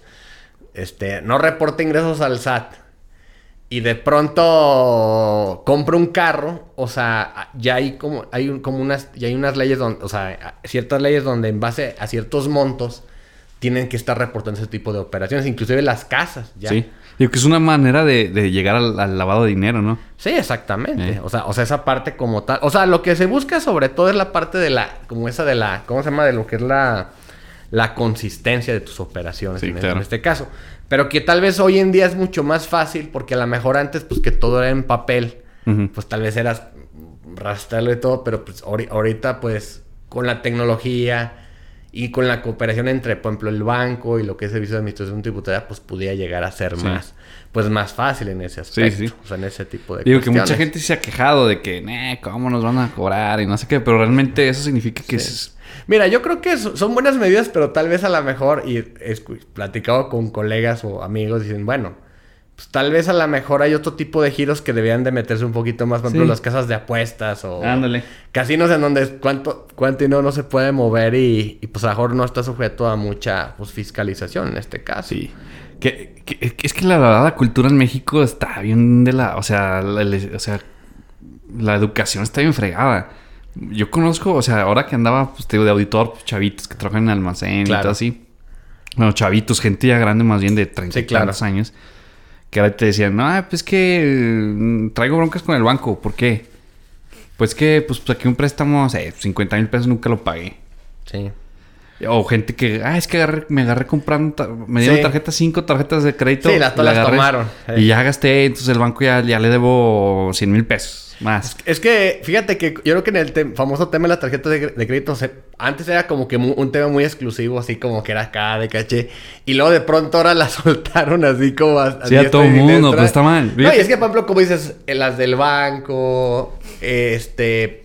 este, no reporta ingresos al SAT y de pronto compra un carro, o sea, ya hay como, hay un- como unas, ya hay unas leyes donde, o sea, ciertas leyes donde en base a ciertos montos tienen que estar reportando ese tipo de operaciones, inclusive las casas, ya. Sí. Digo que es una manera de, de llegar al, al lavado de dinero, ¿no? Sí, exactamente. Eh. O sea, o sea, esa parte como tal. O sea, lo que se busca sobre todo es la parte de la, como esa de la, ¿cómo se llama? De lo que es la, la consistencia de tus operaciones Sí, en, claro. en este caso. Pero que tal vez hoy en día es mucho más fácil porque a lo mejor antes, pues que todo era en papel, pues tal vez eras rastrarlo y todo, pero pues ahori- ahorita pues con la tecnología y con la cooperación entre, por ejemplo, el banco y lo que es servicio de administración tributaria, pues pudiera llegar a ser Sí. más, pues más fácil en ese aspecto. sí. O sea, en ese tipo de Digo que mucha gente se ha quejado de que, "Nah, ¿cómo nos van a cobrar? Y no sé qué, pero realmente eso significa que es... Mira, yo creo que so- son buenas medidas, pero tal vez a lo mejor, y he platicado con colegas o amigos, dicen, bueno, pues tal vez a lo mejor hay otro tipo de giros que deberían de meterse un poquito más, por ejemplo, Sí. las casas de apuestas o Ándale. casinos en donde cuánto, cuánto dinero no se puede mover y, y, pues a lo mejor no está sujeto a mucha pues, fiscalización en este caso. Sí. Que, que- es que la verdad la cultura en México está bien de la... O sea, la, la- o sea, la educación está bien fregada. Yo conozco, o sea, ahora que andaba, pues te digo, de auditor, pues, chavitos que trabajan en almacén y Claro. todo así. Bueno, chavitos, gente ya grande más bien de 30 Sí, y claro. tantos años. Que ahora te decían, no, pues que mm, traigo broncas con el banco. ¿Por qué? Pues que, pues saqué un préstamo, o sea, 50 mil pesos nunca lo pagué. Sí. O gente que, ah, es que agarré- me agarré comprando, me dieron Sí. tarjetas, cinco tarjetas de crédito. Sí, las- todas la las tomaron. Y ya gasté, entonces el banco ya, ya le debo 100 mil pesos más. Es que, fíjate que yo creo que en el te- famoso tema de las tarjetas de, de crédito, se- antes era como que un tema muy exclusivo, así como que era acá de caché. Y luego de pronto ahora la soltaron así como a, Sí, a diestra todo y mundo, siniestra. pues, está mal. No, y es que, por ejemplo, como dices, las del banco, este...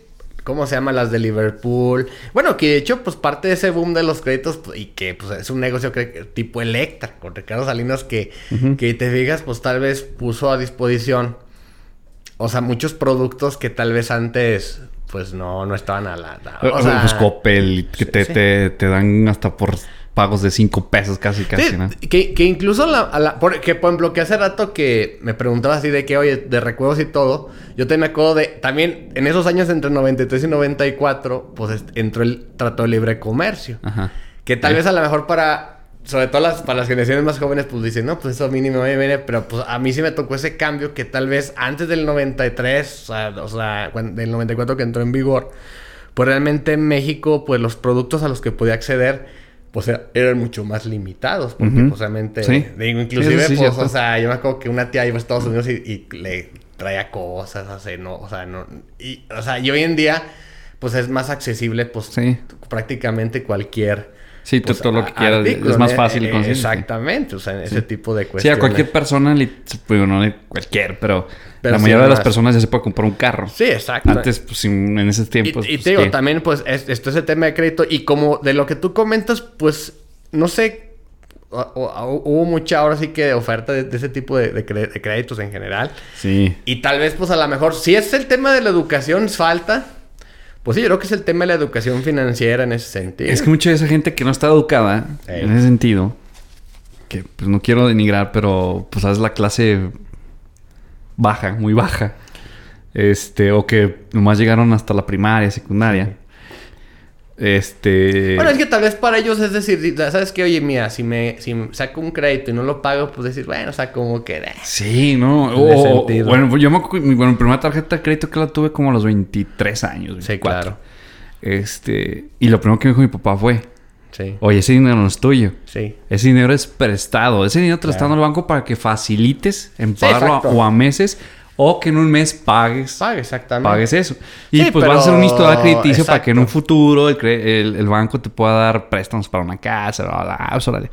¿Cómo se llama? Las de Liverpool. Bueno, que de hecho, pues parte de ese boom de los créditos pues, y que pues es un negocio tipo Electra con Ricardo Salinas que, que te fijas, pues tal vez puso a disposición o sea, muchos productos que tal vez antes, pues no, no estaban a la. a- o sea, pues Coppel, que te, sí. te, te dan hasta por pagos de 5 pesos casi, casi, sí, ¿no? que, que incluso la, a la- por, que por ejemplo, que hace rato que me preguntaba así de que, oye, de recuerdos y todo, yo te me acuerdo de, también en esos años entre 93 y 94, pues entró el Tratado de Libre Comercio. Ajá. Que tal Sí. vez a lo mejor para, sobre todo las, para las generaciones más jóvenes, pues dicen, no, pues eso mínimo me viene, pero pues a mí sí me tocó ese cambio que tal vez antes del 93, o sea, o sea, del 94 que entró en vigor, pues realmente en México, pues los productos a los que podía acceder, pues era- eran mucho más limitados, porque Ujú. pues realmente, Sí. digo, inclusive, sí pues, o sea, yo me acuerdo que una tía iba a Estados Unidos y, y le traía cosas, así, no, o sea, no, y, o sea, y hoy en día, pues es más accesible, pues prácticamente cualquier Sí, pues, todo lo que quieras. artículo, es más ¿no? fácil Eh, conseguir. Exactamente, o sea, ese tipo de Sí, cuestiones. a cualquier persona, li- pues, no cualquier, pero, Pero la sí, mayoría de las personas ya se puede comprar un carro. Sí, exacto. Antes, pues en esos tiempos. y pues, te digo, ¿qué? también, pues, es, esto ese tema de crédito. Y como de lo que tú comentas, pues, no sé, o- o- hubo mucha ahora sí que oferta de, de ese tipo de, de créditos en general. Sí. Y tal vez, pues, a lo mejor, si es el tema de la educación, falta. Pues sí, yo creo que es el tema de la educación financiera en ese sentido. Es que mucha de esa gente que no está educada, en ese sentido, que pues no quiero denigrar, pero pues es la clase baja, muy baja. Este, o que nomás llegaron hasta la primaria, secundaria. Este. Bueno, es que tal vez para ellos es decir, ¿sabes qué? Oye, mira, si me si saco un crédito y no lo pago, pues decir, bueno, o sea, como que... eh. Sí, ¿no? Tiene O- sentido. bueno, pues yo me bueno, mi primera tarjeta de crédito que la tuve como a los 23 años. Sí, 24. claro. Este, y lo primero que me dijo mi papá fue, Sí, oye, ese dinero no es tuyo. sí. Ese dinero es prestado. Ese dinero te lo está Claro. dando el banco para que facilites en Sí, pagarlo a- o a meses O que en un mes pagues, Pague, exactamente. pagues eso. Y Sí, pues va a pero- ser un historial crediticio para que en un exacto. futuro el, el- el banco te pueda dar préstamos para una casa, bla, bla, bla, pues.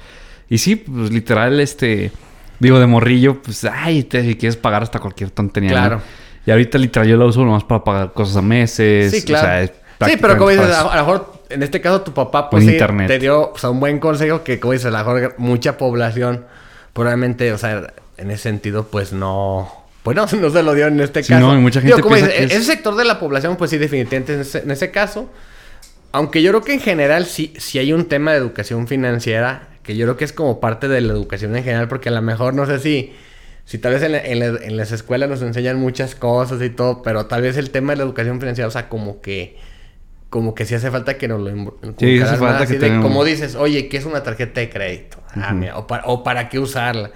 Y sí, pues literal, este... Digo, de morrillo, pues, ay, te, si quieres pagar hasta cualquier tontería. ¿no? Claro. Y ahorita literal yo la uso nomás para pagar cosas a meses. Sí, o claro. sea, es sí, pero como dices, a, a lo mejor en este caso tu papá pues sí, te dio o sea, un buen consejo que como dices, a lo mejor mucha población probablemente, o sea, en ese sentido pues no... Pues no, no se lo dio en este Sí, caso. no, y mucha Digo, gente piensa que es- Ese sector de la población pues sí definitivamente en ese, en ese caso. Aunque yo creo que en general sí, sí hay un tema de educación financiera que yo creo que es como parte de la educación en general porque a lo mejor no sé si... Si tal vez en, la- en la- en las escuelas nos enseñan muchas cosas y todo, pero tal vez el tema de la educación financiera, o sea, como que como que sí hace falta que nos lo Sí, hace falta así que de tenemos- como dices, oye, ¿qué es una tarjeta de crédito? Ah, mira, o, para, o para qué usarla.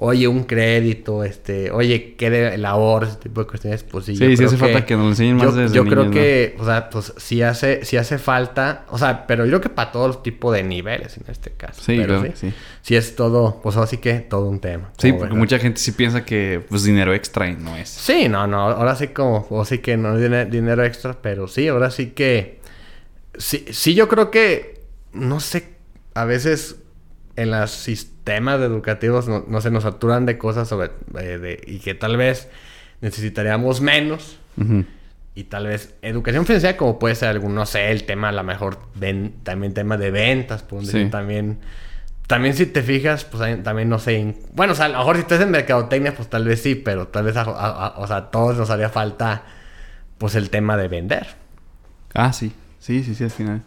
Oye, un crédito, este, oye, ¿qué de el ahorro? Ese tipo de cuestiones, pues sí. Sí, sí hace falta que nos lo enseñen más yo, desde Yo creo que, o sea, pues sí hace, sí hace falta, o sea, pero yo creo que para todos los tipos de niveles en este caso. Sí, pero claro que sí. Sí es todo, pues así que todo un tema. Sí, porque verdad. mucha gente sí piensa que pues dinero extra y no es. Sí, no, no, ahora sí como, o sí que no es dine- dinero extra, pero sí, ahora sí que, sí, sí yo creo que, no sé, a veces en los sistemas educativos no, no se nos saturan de cosas sobre, eh, de- y que tal vez necesitaríamos menos. Y tal vez educación financiera como puede ser algún, no sé, el tema a lo mejor ven, también tema de ventas, decir, Sí. también también si te fijas, pues también no sé, en- bueno, o sea, a lo mejor si estás en mercadotecnia, pues tal vez sí, pero tal vez a, a- a- o sea, a todos nos haría falta pues el tema de vender. Ah, sí. Sí, sí, sí, al final.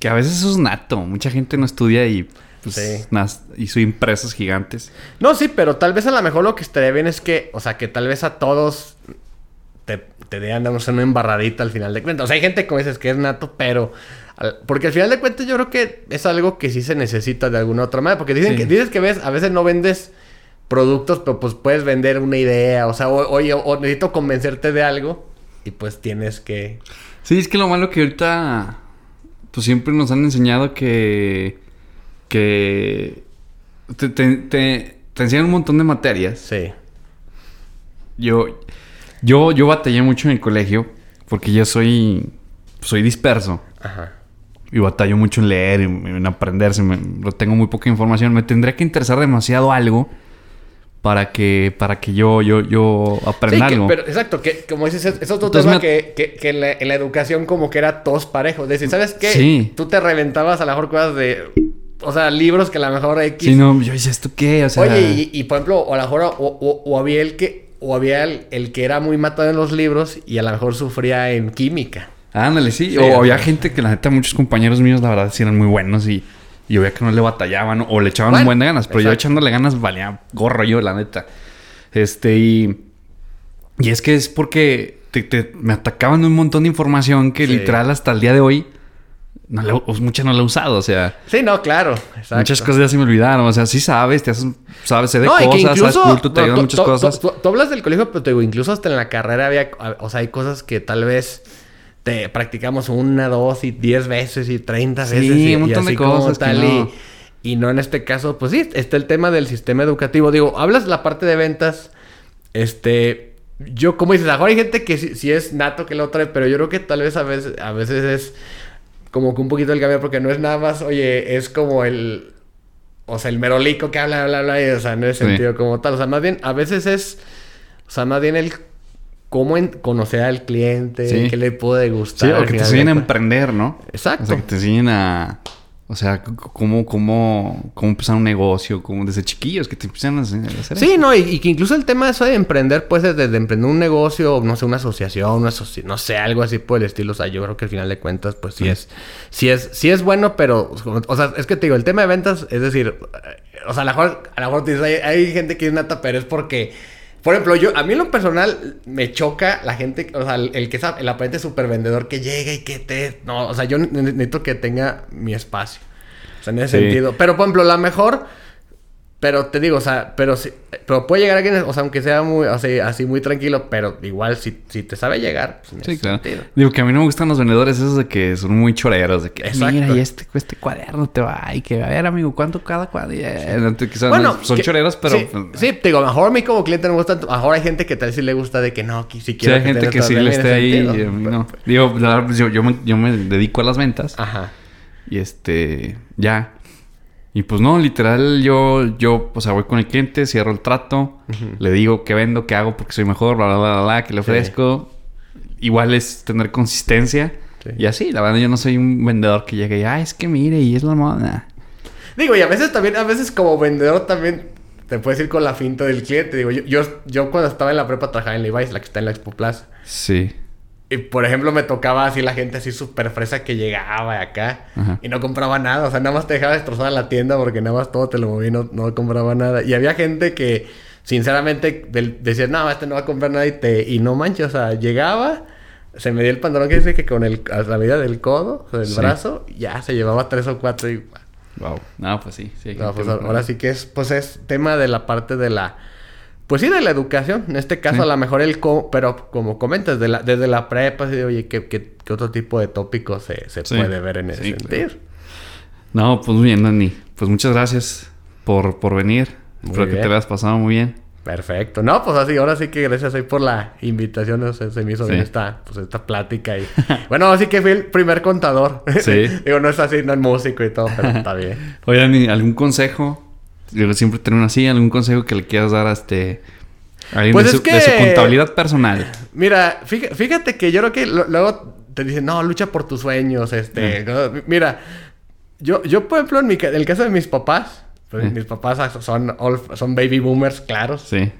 Que a veces eso es nato. Mucha gente no estudia y pues Sí. nas- hizo gigantes. No, sí, pero tal vez a lo mejor lo que estaría bien es que, o sea, que tal vez a todos te, te den, no sé, una embarradita al final de cuentas. O sea, hay gente como dices que es nato, pero... al- Porque al final de cuentas yo creo que es algo que sí se necesita de alguna otra manera. Porque dicen Sí. que, dices que ves, a veces no vendes productos, pero pues puedes vender una idea. O sea, oye, o, o necesito convencerte de algo y pues tienes que... Sí, es que lo malo que ahorita pues siempre nos han enseñado que que te, te, te- te enseñan un montón de materias. Sí. Yo yo yo batallé mucho en el colegio porque yo soy soy disperso. Ajá. Y batallo mucho en leer, en, en aprenderse. Me, tengo muy poca información. Me tendría que interesar demasiado algo para que, para que yo, yo, yo aprenda Sí, que- algo. pero exacto, que como dices, es, es otro Entonces tema me- que, que, que en, la, en la educación como que era todos parejos. Es decir, ¿sabes qué? Sí. Tú te reventabas a lo mejor cosas de... O sea, libros que a lo mejor X... Sí, no, yo decía, ¿esto qué? O sea, Oye, y, y, por ejemplo, o a lo mejor o, o- o había el que... O había el, el que era muy matado en los libros y a lo mejor sufría en química. ándale, sí. Sí, o había gente que la neta, muchos compañeros míos, la verdad, sí eran muy buenos y, y yo veía que no le batallaban o le echaban Bueno, un buen de ganas. Pero yo echándole ganas valía gorro yo, la neta. Este, y. Y es que es porque te- te- me atacaban un montón de información que Sí. literal hasta el día de hoy. No la- mucha no la he usado, o sea. Sí, no, claro. Exacto. Muchas cosas ya se me olvidaron. O sea, sí sabes, te haces, sabes de No, cosas, sabes incluso- culto, te ayudan muchas cosas. Tú, hablas del colegio, pero te digo, incluso hasta en la carrera había, o sea, hay cosas que tal vez te practicamos una, dos y diez veces y treinta Sí, veces. un montón y de así como cosas que tal, no. y, y no en este caso, pues sí, está el tema del sistema educativo. Digo, hablas la parte de ventas, este, yo como dices, a lo mejor hay gente que sí, sí es nato que lo trae, pero yo creo que tal vez a veces, a veces es como que un poquito el cambio, porque no es nada más, oye, es como el, o sea, el merolico que habla, habla, habla, y, o sea, no es Sí. sentido como tal. O sea, más bien, a veces es, o sea, más bien el cómo conocer al cliente, Sí. qué le puede gustar. Sí, o que te enseñen a emprender, ¿no? Exacto. O sea, que te enseñen a... O sea, cómo, cómo, cómo empezar un negocio, como desde chiquillos, que te empiezan a hacer Sí, eso. no, y, y que incluso el tema de eso de emprender, pues desde de emprender un negocio, no sé, una asociación, una asoci- no sé, algo así por el estilo. O sea, yo creo que al final de cuentas, pues sí Sí. es, sí es, sí es bueno, pero, o sea, es que te digo, el tema de ventas, es decir, eh, o sea, a lo mejor, a lo mejor dices, hay, hay gente que es nata, pero es porque, por ejemplo, yo, a mí en lo personal me choca la gente, o sea, el, el que es el aparente super vendedor que llega y que te, no, o sea, yo ne- necesito que tenga mi espacio. O sea, en ese Sí. sentido. Pero, por ejemplo, la mejor Pero te digo, o sea, pero si, pero puede llegar alguien, o sea, aunque sea muy, así, así muy tranquilo, pero igual si, si te sabe llegar, pues, en Sí, ese claro. sentido. Digo que a mí no me gustan los vendedores esos de que son muy choreros, de que Exacto. mira, y este, este cuaderno te va, y que a ver, amigo, ¿cuánto cada cuaderno? Y, eh, no te- que son, Bueno, que- choreros, pero Sí, sí, te digo, mejor a mí como cliente no me gusta. Mejor hay gente que tal vez sí le gusta de que no, que si sí quiero hay gente que sí le esté ahí, sentido. y a mí no. Pero- Digo, la verdad, pues, yo, yo, me, yo me dedico a las ventas Ajá. y este, ya. Y pues no, literal, yo, yo, o sea, voy con el cliente, cierro el trato, le digo qué vendo, qué hago porque soy mejor, bla, bla, bla, bla, que le Sí. ofrezco. Igual es tener consistencia. Sí. Y así, la verdad, yo no soy un vendedor que llegue y, ah, es que mire, y es la moda. Digo, y a veces también, a veces como vendedor también te puedes ir con la finta del cliente. Digo, yo, yo, yo cuando estaba en la prepa trabajaba en Levi's, la que está en la Expo Plaza. Sí. Y por ejemplo, me tocaba así la gente así súper fresa que llegaba de acá Ajá. y no compraba nada. O sea, nada más te dejaba destrozada la tienda porque nada más todo te lo movía y no, no compraba nada. Y había gente que, sinceramente, decía, no, este no va a comprar nada y te... Y no manches, o sea, llegaba, se medía el pantalón que dice que con el, a la medida del codo, o sea, del Sí. brazo, ya se llevaba tres o cuatro y... Wow. No, pues sí. sí No, pues ahora sí que es, pues es tema de la parte de la, pues sí, de la educación. En este caso, Sí. a lo mejor el, co- pero como comentas, de la, desde la prepa, de, oye, ¿qué, qué, qué otro tipo de tópicos se, se Sí. puede ver en ese Sí, sentido? No, pues muy bien, Dani. Pues muchas gracias por, por venir. Muy Espero que bien. te lo hayas pasado muy bien. Perfecto. No, pues así, ahora sí que gracias ahí por la invitación. o sea, se me hizo Sí. bien esta, pues, esta plática. Y... bueno, así que fui el primer contador. Sí. Digo, no es así, no es músico y todo, pero está bien. Oye, Dani, ¿algún consejo? Yo siempre una así, ¿algún consejo que le quieras dar a este... a alguien Pues de, es su, que- de su contabilidad personal? Mira, fíjate, que yo creo que lo- luego te dicen, no, lucha por tus sueños, este... Mira, yo, yo, por ejemplo, en, mi, en el caso de mis papás, pues, Eh. mis papás son, all- son baby boomers, claros. Sí.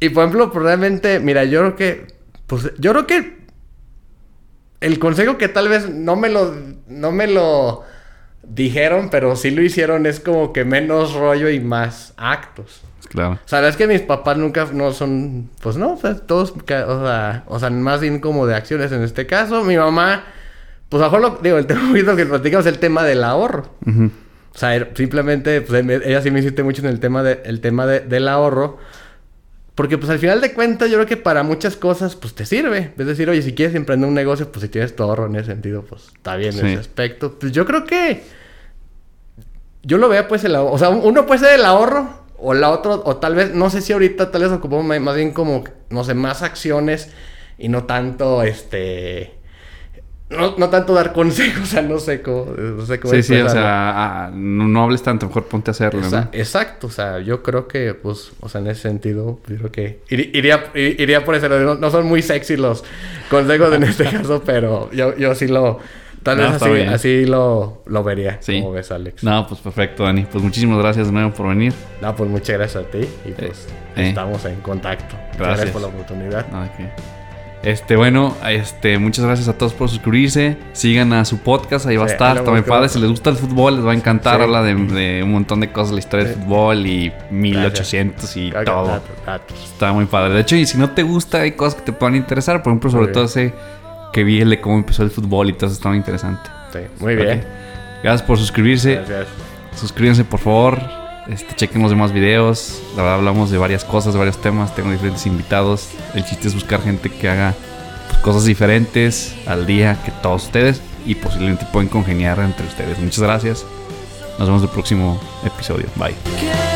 Y, por ejemplo, probablemente, mira, yo creo que... Pues, yo creo que... El consejo que tal vez no me lo... No me lo dijeron, pero sí lo hicieron es como que menos rollo y más actos. Claro. O sea, es que mis papás nunca no son, pues no, o sea, todos, o sea, o sea, más bien como de acciones en este caso. Mi mamá, pues a lo mejor lo, digo, el tema poquito que platicamos es el tema del ahorro. O sea, simplemente, pues ella sí me insiste mucho en el tema, de, el tema de- del ahorro. Porque pues al final de cuentas yo creo que para muchas cosas pues te sirve. Es decir, oye, si quieres emprender un negocio, pues si tienes tu ahorro en ese sentido, pues está bien en ese aspecto. Pues yo creo que yo lo veo pues el ahorro. O sea, uno puede ser el ahorro o la otra, o tal vez, no sé si ahorita tal vez ocupamos más bien como, no sé, más acciones y no tanto este... No, no tanto dar consejos, o sea, no sé cómo... No sé cómo Sí, sí, o sea, ah, no, no hables tanto, mejor ponte a hacerlo, ¿no? Exacto, o sea, yo creo que, pues, o sea, en ese sentido, yo creo que iría, iría por ese lado. No, son muy sexy los consejos en este caso, pero yo, yo sí lo, tal vez así, así lo, lo vería. Sí. Como ves, Alex? No, pues perfecto, Dani. Pues muchísimas gracias de nuevo por venir. No, pues muchas gracias a ti y pues eh. estamos en contacto. Muchas Gracias. por la oportunidad. Qué. Este, bueno, este, muchas gracias a todos por suscribirse. Sigan a su podcast, ahí va a estar. También padre, si les gusta el fútbol, les va a encantar. Sí. Habla de, de un montón de cosas, la historia del fútbol y 1800 y todo. datos, datos. Está muy padre. De hecho, y si no te gusta, hay cosas que te puedan interesar. Por ejemplo, sobre todo ese que vi el de cómo empezó el fútbol y todo eso está muy interesante. Sí, muy bien. Gracias por suscribirse. Gracias. Suscríbanse, por favor. Este, chequen los demás videos. La verdad, hablamos de varias cosas, varios temas. Tengo diferentes invitados. El chiste es buscar gente que haga pues, cosas diferentes al día que todos ustedes y posiblemente pueden congeniar entre ustedes. Muchas gracias. Nos vemos en el próximo episodio. Bye.